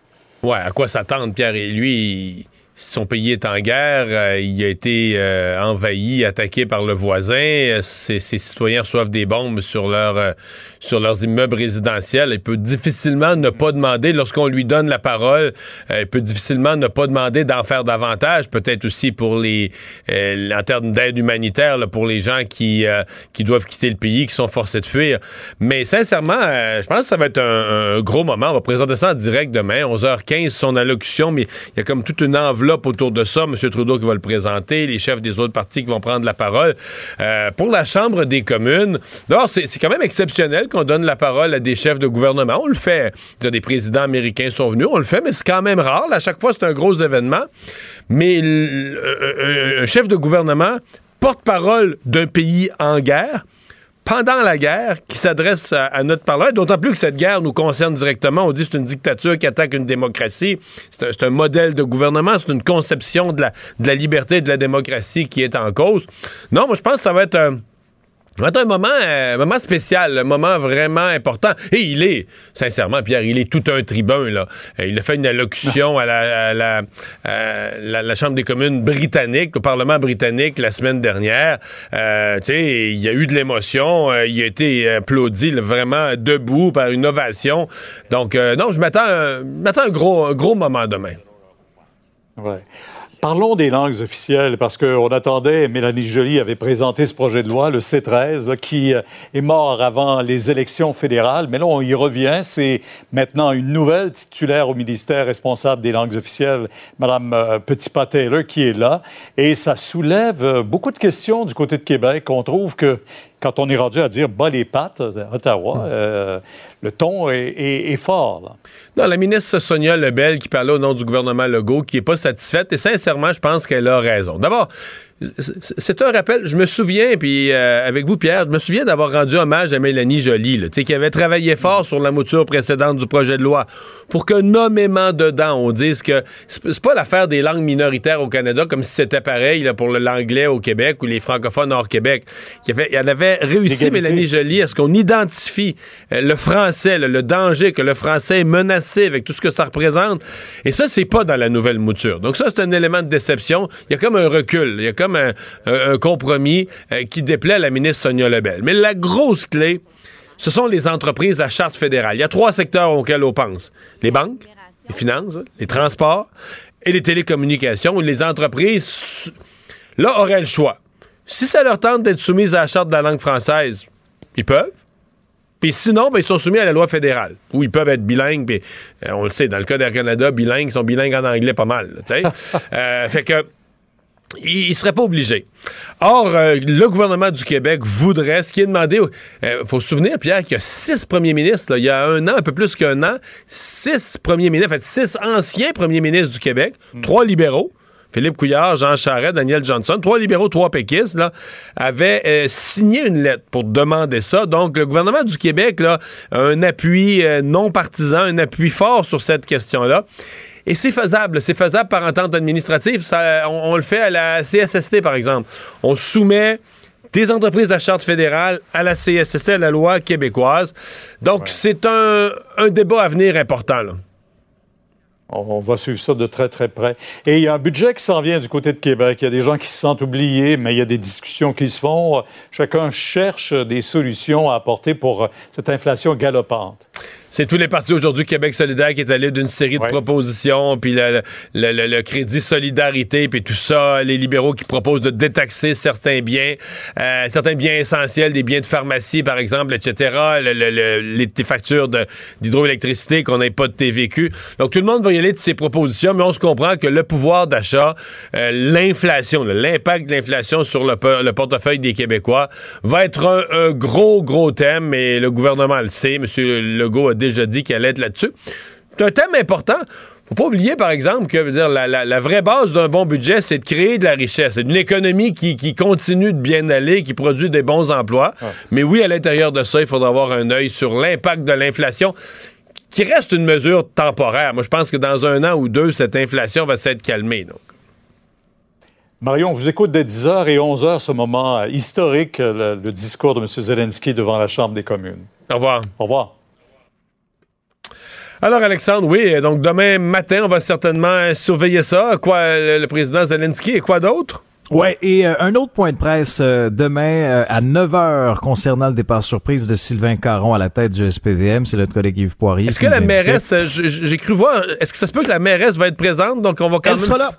Speaker 1: Ouais, à quoi s'attendre, Pierre? Et lui, il- son pays est en guerre, euh, il a été euh, envahi, attaqué par le voisin. Ses, ses citoyens reçoivent des bombes sur, leur, euh, sur leurs immeubles résidentiels. Il peut difficilement ne pas demander, lorsqu'on lui donne la parole, euh, il peut difficilement ne pas demander d'en faire davantage, peut-être aussi pour les, en termes d'aide humanitaire, là, pour les gens qui, qui doivent quitter le pays, qui sont forcés de fuir. Mais sincèrement, je pense que ça va être un, un gros moment. On va présenter ça en direct demain, 11h15, son allocution, mais il y a comme toute une enveloppe autour de ça. M. Trudeau qui va le présenter, les chefs des autres partis qui vont prendre la parole. Euh, pour la Chambre des communes, d'abord, c'est quand même exceptionnel qu'on donne la parole à des chefs de gouvernement. On le fait. Des présidents américains sont venus, on le fait, mais c'est quand même rare. À chaque fois, c'est un gros événement. Mais un- un- un chef de gouvernement, porte-parole d'un pays en guerre, pendant la guerre qui s'adresse à, notre parlement, d'autant plus que cette guerre nous concerne directement. On dit que c'est une dictature qui attaque une démocratie. C'est un, c'est un modèle de gouvernement, c'est une conception de la, de la liberté et de la démocratie qui est en cause. Non, moi je pense que ça va être un... Être un moment, euh, un moment spécial, un moment vraiment important. Et il est, sincèrement, Pierre, il est tout un tribun. Là. Euh, Il a fait une allocution à la, à la, à la- Chambre des communes britannique, au Parlement britannique, la semaine dernière. Euh, il y a eu de l'émotion. euh, il a été applaudi là, vraiment debout par une ovation. Donc, euh, non, je m'attends un- je un gros, un gros moment demain.
Speaker 10: Ouais. Parlons des langues officielles, parce qu'on attendait, Mélanie Joly avait présenté ce projet de loi, le C13, là, qui euh, est mort avant les élections fédérales, mais là, on y revient. C'est maintenant une nouvelle titulaire au ministère responsable des langues officielles, Mme euh, Petitpas-Taylor, qui est là. Et ça soulève euh, beaucoup de questions du côté de Québec. On trouve que quand on est rendu à dire bas les pattes à Ottawa, euh, le ton est, est- est fort. Là.
Speaker 1: Non, la ministre Sonia Lebel qui parlait au nom du gouvernement Legault, qui n'est pas satisfaite, et sincèrement, je pense qu'elle a raison. D'abord, c'est un rappel. Je me souviens, puis euh, avec vous, Pierre, je me souviens d'avoir rendu hommage à Mélanie Joly, là, qui avait travaillé fort sur la mouture précédente du projet de loi pour que nommément dedans, on dise que c'est pas l'affaire des langues minoritaires au Canada comme si c'était pareil là, pour l'anglais au Québec ou les francophones hors Québec. Il y avait, en avait réussi. Mélanie Joly, à ce qu'on identifie euh, le français, là, le danger que le français est menacé avec tout ce que ça représente. Et ça, c'est pas dans la nouvelle mouture. Donc ça, c'est un élément de déception. Il y a comme un recul, il y a comme un, un- un compromis euh, qui déplaît à la ministre Sonia Lebel. Mais la grosse clé, ce sont les entreprises à charte fédérale. Il y a trois secteurs auxquels on pense. Les banques, les finances, les transports et les télécommunications. Les entreprises, là, auraient le choix. Si ça leur tente d'être soumises à la charte de la langue française, ils peuvent. Puis sinon, ben, ils sont soumis à la loi fédérale, où ils peuvent être bilingues. Puis, euh, on le sait, dans le cas d'Air Canada, bilingues, ils sont bilingues en anglais pas mal. là. *laughs* Euh, fait que il ne serait pas obligé. Or, euh, le gouvernement du Québec voudrait, ce qui est demandé, il faut se souvenir, Pierre, qu'il y a six premiers ministres, là, il y a un an, un peu plus qu'un an, six premiers ministres, en fait, six anciens premiers ministres du Québec, trois libéraux, Philippe Couillard, Jean Charest, Daniel Johnson, trois libéraux, trois péquistes, là, avaient euh, signé une lettre pour demander ça. Donc, le gouvernement du Québec là, a un appui euh, non partisan, un appui fort sur cette question-là. Et c'est faisable. C'est faisable par entente administrative. Ça, on, le fait à la CSST, par exemple. On soumet des entreprises de la Charte fédérale à la CSST, à la loi québécoise. Donc, c'est un, un, débat à venir important. Là.
Speaker 10: On va suivre ça de très, très près. Et il y a un budget qui s'en vient du côté de Québec. Il y a des gens qui se sentent oubliés, mais il y a des discussions qui se font. Chacun cherche des solutions à apporter pour cette inflation galopante.
Speaker 1: C'est tous les partis aujourd'hui Québec solidaire qui est allé d'une série de propositions, puis le, crédit solidarité, puis tout ça, les libéraux qui proposent de détaxer certains biens, euh, certains biens essentiels, des biens de pharmacie par exemple, etc., les, factures d'hydroélectricité, qu'on n'ait pas de TVQ. Donc tout le monde va y aller de ces propositions, mais on se comprend que le pouvoir d'achat, euh, l'inflation, l'impact de l'inflation sur le, portefeuille des Québécois va être un, un, gros, gros thème, et le gouvernement le sait. M. Legault a déjà dit qu'elle allait être là-dessus. C'est un thème important. Faut pas oublier, par exemple, que dire, la, vraie base d'un bon budget, c'est de créer de la richesse. C'est une économie qui, continue de bien aller, qui produit des bons emplois. Ah. Mais oui, à l'intérieur de ça, il faudra avoir un œil sur l'impact de l'inflation, qui reste une mesure temporaire. Moi, je pense que dans un an ou deux, cette inflation va s'être calmée. Donc.
Speaker 10: Marion, on vous écoute dès 10h et 11h, ce moment historique, le, le discours de M. Zelensky devant la Chambre des communes.
Speaker 1: Au revoir.
Speaker 10: Au revoir.
Speaker 1: Alors, Alexandre, oui, donc demain matin, on va certainement surveiller ça. Quoi, le président Zelensky et quoi d'autre?
Speaker 2: Ouais, et euh, un autre point de presse euh, demain euh, à 9h concernant le départ surprise de Sylvain Caron à la tête du SPVM, c'est notre collègue Yves Poirier.
Speaker 1: Est-ce que la mairesse, j'ai cru voir, est-ce que ça se peut que la mairesse va être présente, donc on va quand
Speaker 2: Elle sera là.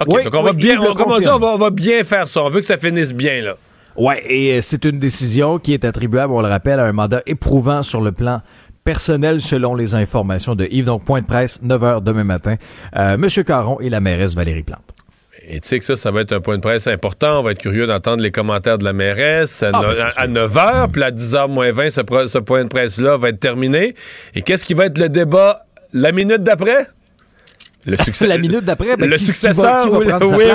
Speaker 1: OK, donc on va bien, on, on, va, on va bien faire ça, on veut que ça finisse bien, là.
Speaker 2: Ouais, et c'est une décision qui est attribuable, on le rappelle, à un mandat éprouvant sur le plan personnel selon les informations de Yves. Donc, point de presse, 9h demain matin. Euh, Monsieur Caron et la mairesse Valérie Plante.
Speaker 1: Et tu sais que ça, ça va être un point de presse important. On va être curieux d'entendre les commentaires de la mairesse à, 9h. Ben, puis à 10h moins 20, ce, ce point de presse-là va être terminé. Et qu'est-ce qui va être le débat la minute d'après?
Speaker 2: Le succès, la minute d'après,
Speaker 1: ben, le successeur, ou, oui,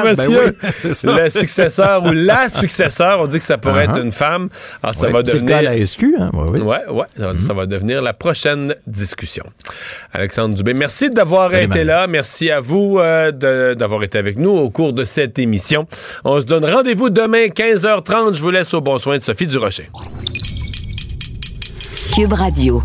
Speaker 1: monsieur, *laughs* le successeur ou la *laughs* successeur, on dit que ça pourrait être uh-huh. une femme.
Speaker 2: Alors, ça va devenir. C'est le la SQ, hein?
Speaker 1: oui. Ouais, ouais. Ça mm-hmm. va devenir la prochaine discussion. Alexandre Dubé, merci d'avoir été là. Merci à vous euh, d'avoir été avec nous au cours de cette émission. On se donne rendez-vous demain 15h30. Je vous laisse au bon soin de Sophie Durocher.
Speaker 4: Cube Radio.